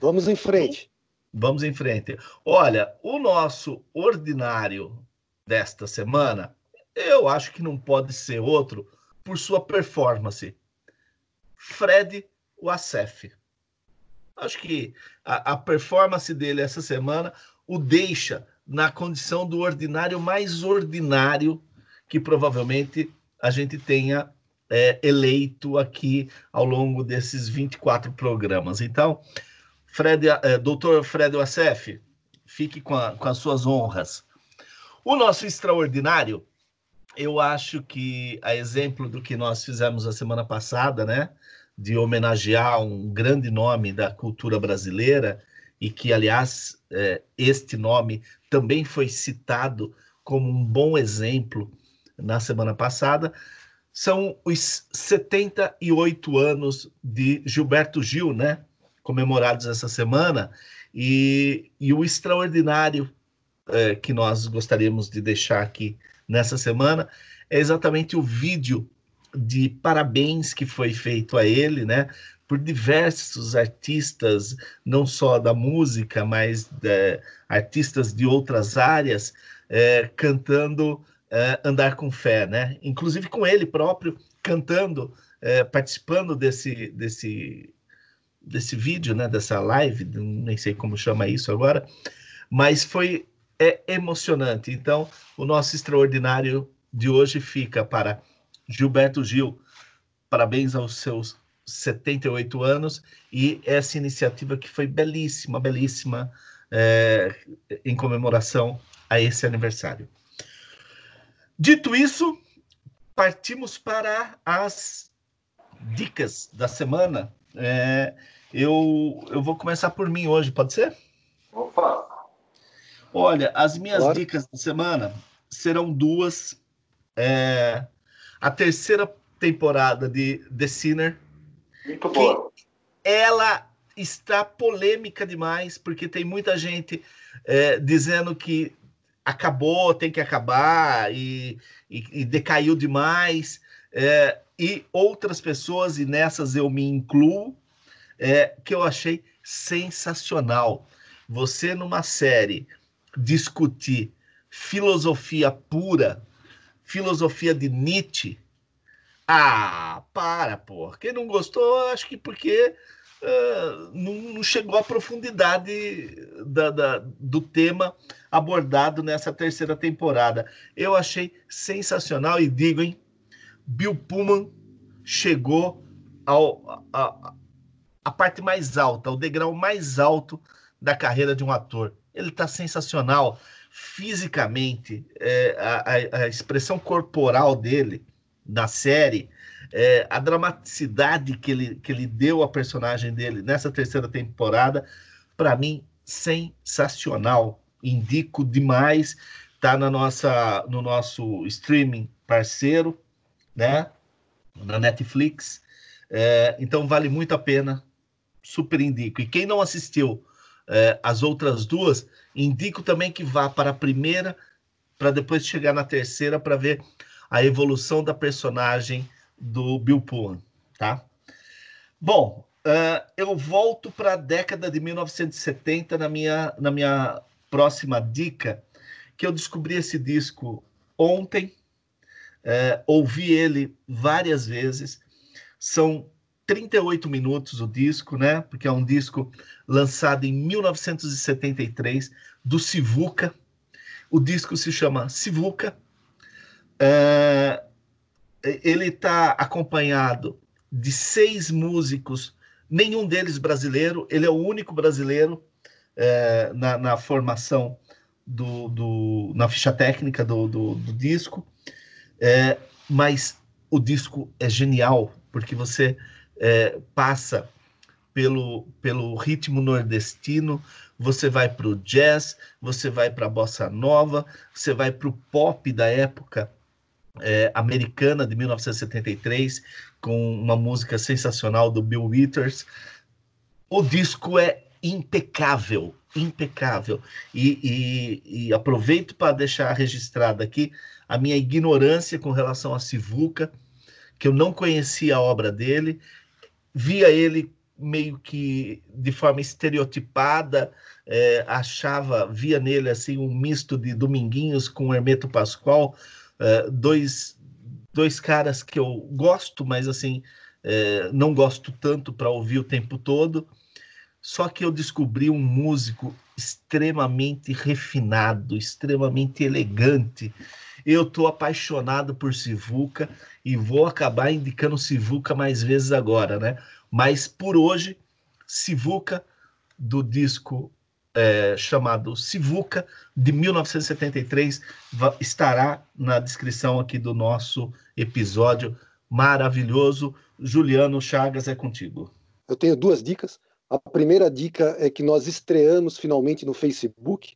Vamos em frente. Vamos em frente. Olha, o nosso ordinário desta semana, eu acho que não pode ser outro por sua performance. Fred Wassef. Acho que a, a performance dele essa semana o deixa na condição do ordinário mais ordinário que provavelmente a gente tenha é, eleito aqui ao longo desses 24 programas. Então, Fred, é, doutor Fred Wassef, fique com, a, com as suas honras. O nosso extraordinário, eu acho que, a exemplo do que nós fizemos a semana passada, né, de homenagear um grande nome da cultura brasileira, e que, aliás, é, este nome também foi citado como um bom exemplo na semana passada, são os 78 anos de Gilberto Gil, né? comemorados essa semana, e, e o extraordinário é, que nós gostaríamos de deixar aqui nessa semana é exatamente o vídeo de parabéns que foi feito a ele, né? Por diversos artistas, não só da música, mas de, artistas de outras áreas, é, cantando é, Andar com Fé, né? Inclusive com ele próprio cantando, é, participando desse, desse, desse vídeo, né? Dessa live, nem sei como chama isso agora, mas foi é emocionante. Então, o nosso extraordinário de hoje fica para Gilberto Gil. Parabéns aos seus 78 anos e essa iniciativa que foi belíssima, belíssima, é, em comemoração a esse aniversário. Dito isso, partimos para as dicas da semana. É, eu, eu vou começar por mim hoje, pode ser? Opa! Olha, as minhas claro. dicas da semana serão duas. É, a terceira temporada de The Sinner. Muito boa. Ela está polêmica demais, porque tem muita gente é, dizendo que acabou, tem que acabar e, e, e decaiu demais. É, e outras pessoas, e nessas eu me incluo, é, que eu achei sensacional. Você numa série discutir filosofia pura, filosofia de Nietzsche. Ah, para, pô. Quem não gostou, acho que porque uh, não, não, chegou à profundidade da, da, do tema abordado nessa terceira temporada. Eu achei sensacional e digo, hein? Bill Pullman chegou ao, a, a parte mais alta, ao degrau mais alto da carreira de um ator. Ele está sensacional fisicamente, é, a, a, expressão corporal dele na série, é, a dramaticidade que ele, que ele deu à personagem dele nessa terceira temporada, para mim, sensacional. Indico demais. Tá na nossa, no nosso streaming parceiro, né? Na Netflix. É, então vale muito a pena. Super indico. E quem não assistiu é, as outras duas, Indico também que vá para a primeira, para depois chegar na terceira para ver a evolução da personagem do Bill Pullman, tá? Bom, uh, eu volto para a década de 1970 na minha, na minha próxima dica, que eu descobri esse disco ontem, uh, ouvi ele várias vezes, são 38 minutos o disco, né? Porque é um disco lançado em 1973 do Sivuca. O disco se chama Sivuca. É, ele está acompanhado de seis músicos, nenhum deles brasileiro. Ele é o único brasileiro é, na, na, formação do, do, na ficha técnica do, do, do disco. É, mas o disco é genial porque você é, passa pelo, pelo ritmo nordestino, você vai para o jazz, você vai para a bossa nova, você vai para o pop da época é, americana de 1973, com uma música sensacional do Bill Withers. O disco é impecável, impecável. E, e, e aproveito para deixar registrado aqui a minha ignorância com relação a Sivuca, que eu não conhecia a obra dele, via ele meio que de forma estereotipada, é, achava, via nele assim um misto de Dominguinhos com Hermeto Pascoal, é, dois, dois caras que eu gosto, mas assim, é, não gosto tanto para ouvir o tempo todo. Só que eu descobri um músico extremamente refinado, extremamente elegante. Eu estou apaixonado por Sivuca e vou acabar indicando Sivuca mais vezes agora, né? Mas por hoje, Sivuca, do disco é, chamado Sivuca, de 1973, estará na descrição aqui do nosso episódio maravilhoso. Juliano Chagas, é contigo. Eu tenho duas dicas. A primeira dica é que nós estreamos finalmente no Facebook.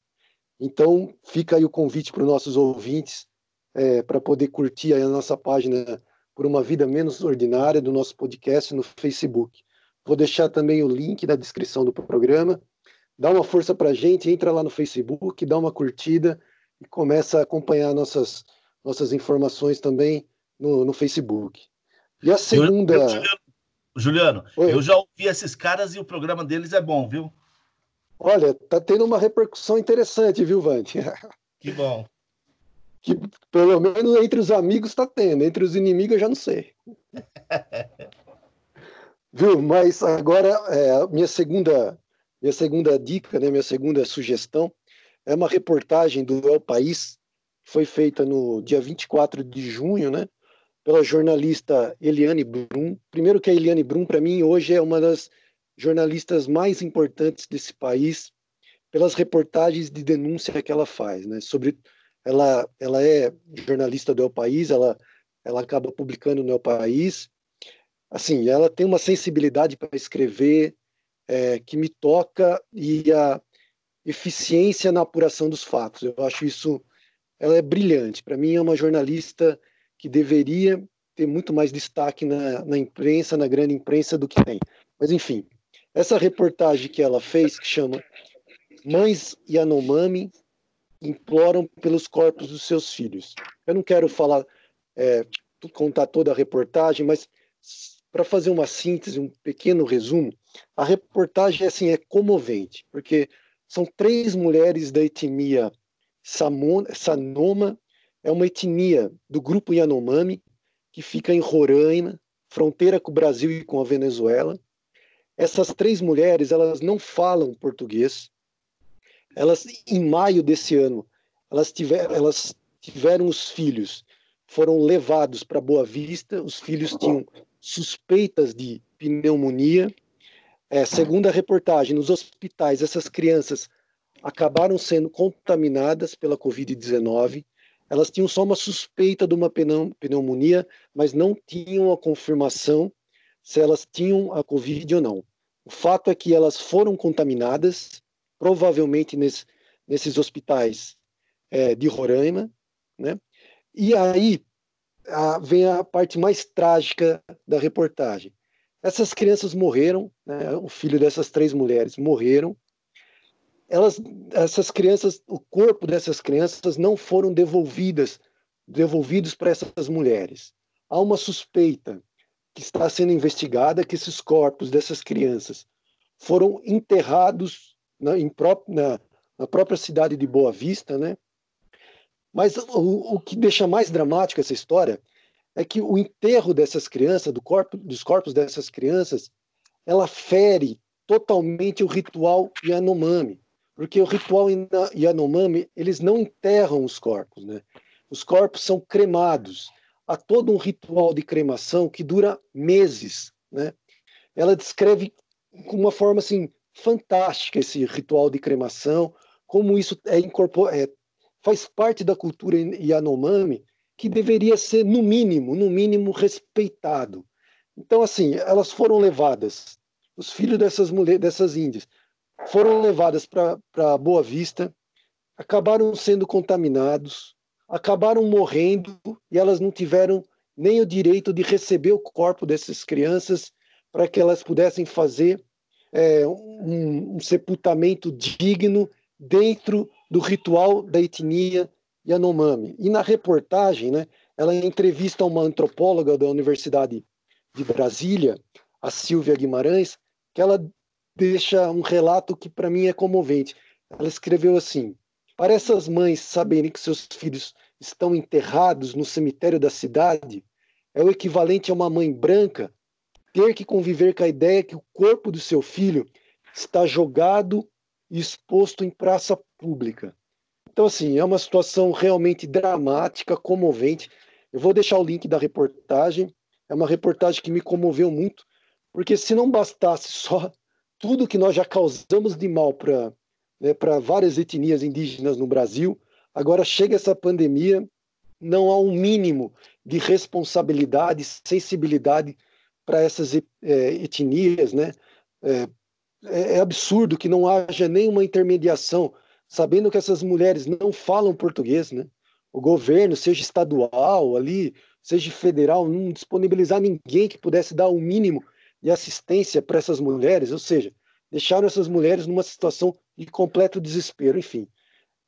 Então, fica aí o convite para os nossos ouvintes é, para poder curtir a nossa página por uma vida menos ordinária do nosso podcast no Facebook. Vou deixar também o link na descrição do programa. Dá uma força para a gente, entra lá no Facebook, dá uma curtida e começa a acompanhar nossas, nossas informações também no, no Facebook. E a segunda. Eu, eu, Juliano, Juliano eu já ouvi esses caras e o programa deles é bom, viu? Olha, tá tendo uma repercussão interessante, viu, Vante? Que bom. Que pelo menos entre os amigos está tendo, entre os inimigos eu já não sei. viu? Mas agora, é, minha segunda minha segunda dica, né, minha segunda sugestão é uma reportagem do El País, que foi feita no dia 24 de junho, né, pela jornalista Eliane Brum. Primeiro que a Eliane Brum, para mim, hoje é uma das jornalistas mais importantes desse país, pelas reportagens de denúncia que ela faz, né, sobre ela ela é jornalista do El País, ela ela acaba publicando no El País. Assim, ela tem uma sensibilidade para escrever, é, que me toca e a eficiência na apuração dos fatos. Eu acho isso, ela é brilhante. Para mim é uma jornalista que deveria ter muito mais destaque na, na imprensa, na grande imprensa do que tem. Mas enfim, essa reportagem que ela fez, que chama Mães Yanomami imploram pelos corpos dos seus filhos. Eu não quero falar, é, contar toda a reportagem, mas para fazer uma síntese, um pequeno resumo, a reportagem assim é comovente, porque são três mulheres da etnia Sanoma, é uma etnia do grupo Yanomami, que fica em Roraima, fronteira com o Brasil e com a Venezuela. Essas três mulheres, elas não falam português. Elas, em maio desse ano, elas, elas tiveram os filhos, foram levados para Boa Vista. Os filhos tinham suspeitas de pneumonia. É, segundo a reportagem, nos hospitais, essas crianças acabaram sendo contaminadas pela Covid-19. Elas tinham só uma suspeita de uma pneumonia, mas não tinham a confirmação se elas tinham a Covid ou não. O fato é que elas foram contaminadas, provavelmente nesse, nesses hospitais é, de Roraima, né? E aí a, vem a parte mais trágica da reportagem. Essas crianças morreram, né, o filho dessas três mulheres morreram. Elas, essas crianças, o corpo dessas crianças não foram devolvidas, devolvidos para essas mulheres. Há uma suspeita que está sendo investigada que esses corpos dessas crianças foram enterrados na, pró na, na própria cidade de Boa Vista, né? Mas o, o que deixa mais dramática essa história é que o enterro dessas crianças, do corpo, dos corpos dessas crianças, ela fere totalmente o ritual Yanomami, porque o ritual Yanomami, eles não enterram os corpos, né? Os corpos são cremados. Há todo um ritual de cremação que dura meses, né? Ela descreve com uma forma assim fantástica esse ritual de cremação, como isso é, incorpor é faz parte da cultura Yanomami que deveria ser, no mínimo, no mínimo, respeitado. Então, assim, elas foram levadas, os filhos dessas mulheres, dessas índias, foram levadas para Boa Vista, acabaram sendo contaminados, acabaram morrendo e elas não tiveram nem o direito de receber o corpo dessas crianças para que elas pudessem fazer é, um, um sepultamento digno dentro do ritual da etnia Yanomami. E na reportagem, né, ela entrevista uma antropóloga da Universidade de Brasília, a Silvia Guimarães, que ela deixa um relato que para mim é comovente. Ela escreveu assim: Para essas mães saberem que seus filhos estão enterrados no cemitério da cidade, é o equivalente a uma mãe branca ter que conviver com a ideia que o corpo do seu filho está jogado e exposto em praça pública. Então, assim, é uma situação realmente dramática, comovente. Eu vou deixar o link da reportagem. É uma reportagem que me comoveu muito, porque se não bastasse só tudo que nós já causamos de mal para né, várias etnias indígenas no Brasil, agora chega essa pandemia, não há um mínimo de responsabilidade, sensibilidade para essas é, etnias, né? É, é, é absurdo que não haja nenhuma intermediação, sabendo que essas mulheres não falam português, né? O governo, seja estadual ali, seja federal, não disponibilizar ninguém que pudesse dar o um mínimo de assistência para essas mulheres, ou seja, deixaram essas mulheres numa situação de completo desespero. Enfim,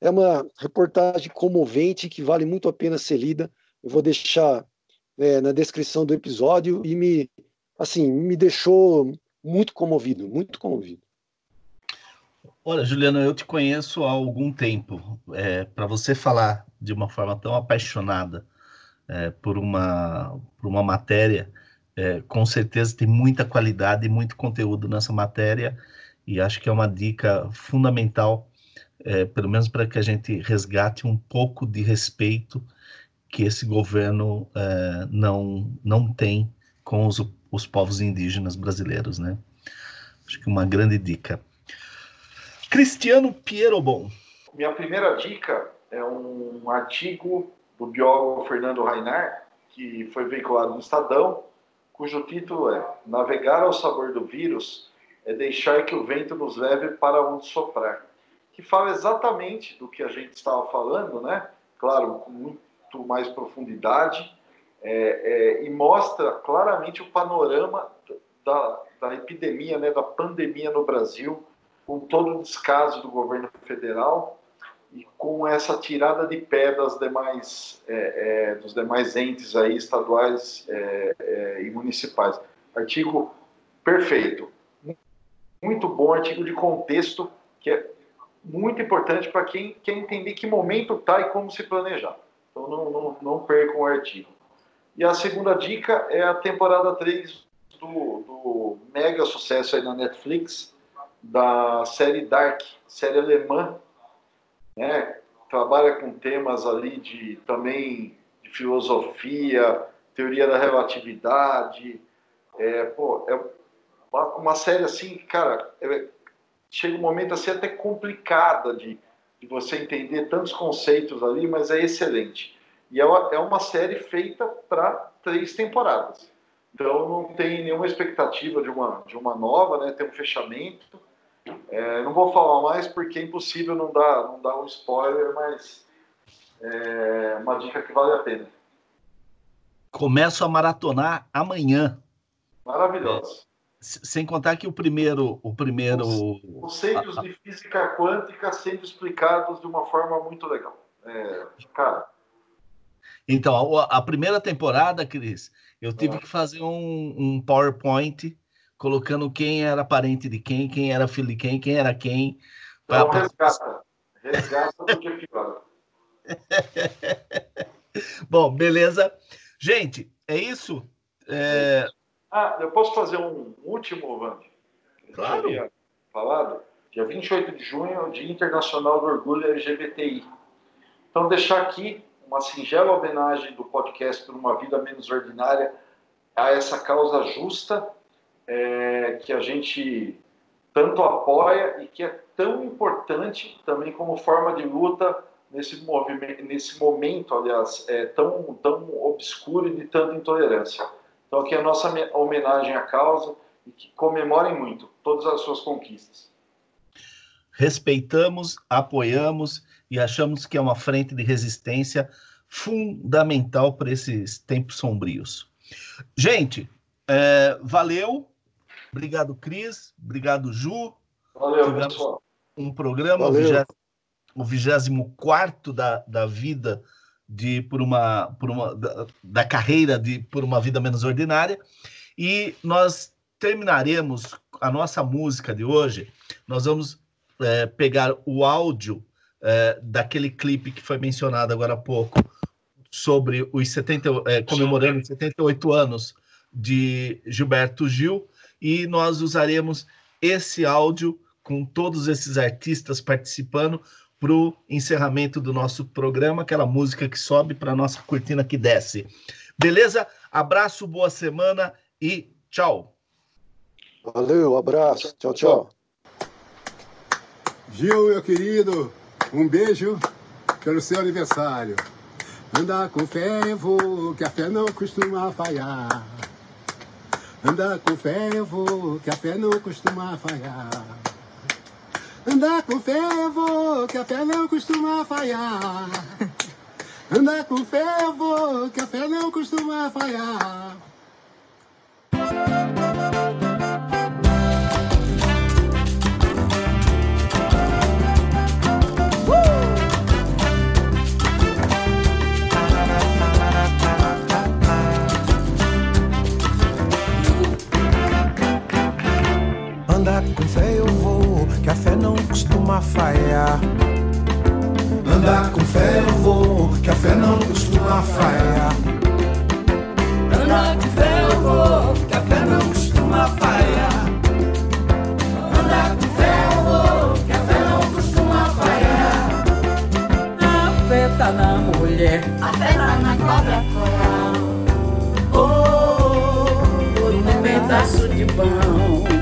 é uma reportagem comovente que vale muito a pena ser lida. Eu vou deixar é, na descrição do episódio e me, assim, me deixou muito comovido, muito comovido. Olha, Juliano, eu te conheço há algum tempo. É, Para você falar de uma forma tão apaixonada é, por, uma, por uma matéria, é, com certeza tem muita qualidade e muito conteúdo nessa matéria, e acho que é uma dica fundamental, é, pelo menos para que a gente resgate um pouco de respeito que esse governo é, não, não tem com os, os povos indígenas brasileiros, né? Acho que uma grande dica. Cristiano Pierobon. Minha primeira dica é um artigo do biólogo Fernando Rainar, que foi veiculado no Estadão, cujo título é Navegar ao sabor do vírus é deixar que o vento nos leve para onde soprar, que fala exatamente do que a gente estava falando, né? Claro, com muito mais profundidade, é, é, e mostra claramente o panorama da, da epidemia, né, da pandemia no Brasil, com todo o descaso do governo federal e com essa tirada de pé das demais, é, é, dos demais entes aí, estaduais é, é, e municipais. Artigo perfeito. Muito bom, artigo de contexto, que é muito importante para quem quer entender que momento está e como se planejar. Então não, não, não percam o artigo. E a segunda dica é a temporada 3 do, do mega sucesso aí na Netflix, da série Dark, série alemã, né? Trabalha com temas ali de também de filosofia, teoria da relatividade. É, pô, é uma, série assim, cara, é, chega um momento assim até complicada de, de você entender tantos conceitos ali, mas é excelente. E é uma, é uma série feita para três temporadas. Então não tem nenhuma expectativa de uma, de uma nova, né? Tem um fechamento. É, não vou falar mais porque é impossível não dar, não dar um spoiler, mas é uma dica que vale a pena. Começo a maratonar amanhã. Maravilhoso. É, sem contar que o primeiro, o primeiro, os conceitos de física quântica sendo explicados de uma forma muito legal. É, cara. Então, a, a, primeira temporada, Cris, eu tive é. que fazer um, um PowerPoint colocando quem era parente de quem, quem era filho de quem, quem era quem. Então, pra... resgata. Resgata do que pior. Bom, beleza. Gente, é isso? É... Ah, eu posso fazer um último, Vande? Claro. Falado? Dia 28 de junho é o Dia Internacional do Orgulho LGBTI. Então, deixar aqui uma singela homenagem do podcast Por uma Vida Menos Ordinária a essa causa justa é, que a gente tanto apoia e que é tão importante também como forma de luta nesse movimento, nesse momento, aliás, é tão tão obscuro e de tanta intolerância. Então aqui é a nossa homenagem à causa e que comemorem muito todas as suas conquistas. Respeitamos, apoiamos e achamos que é uma frente de resistência fundamental para esses tempos sombrios. Gente, é, valeu. Obrigado, Cris. Obrigado, Ju. Valeu, Tivemos pessoal. Um programa, valeu. o 24 da, da vida de por uma por uma da, da, carreira de por uma vida menos ordinária e nós terminaremos a nossa música de hoje nós vamos é, pegar o áudio é, daquele clipe que foi mencionado agora há pouco sobre os 70 é, comemorando os 78 anos de Gilberto Gil e nós usaremos esse áudio com todos esses artistas participando para o encerramento do nosso programa, aquela música que sobe para a nossa cortina que desce. Beleza? Abraço, boa semana e tchau. Valeu, abraço. Tchau, tchau. Gil, meu querido, um beijo pelo seu aniversário. Anda com fé, vou, que a fé não costuma falhar. Anda com fé, vou, que a fé não costuma falhar. Andar com fé eu vou, que a fé não costuma falhar. Andar com fé eu vou, que a fé não costuma falhar. Falhar. Andar com fé eu vou, que a fé não costuma falhar. Andar com fé eu vou, que a fé não costuma falhar. Andar com fé eu vou, que a fé não costuma falhar. A fé tá na mulher, a fé tá na cobra coral. Oh, por um pedaço de pão. A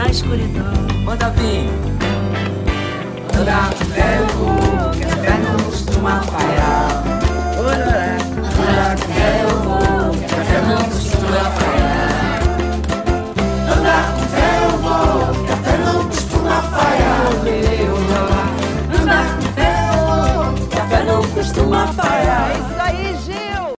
na escuridão. Manda vir. Anda, ferro, que a fé não costuma falhar. Anda, anda, ferro, que a fé não costuma falhar. Anda, ferro, que a não costuma falhar. Anda, ferro, que a fé não costuma faiar.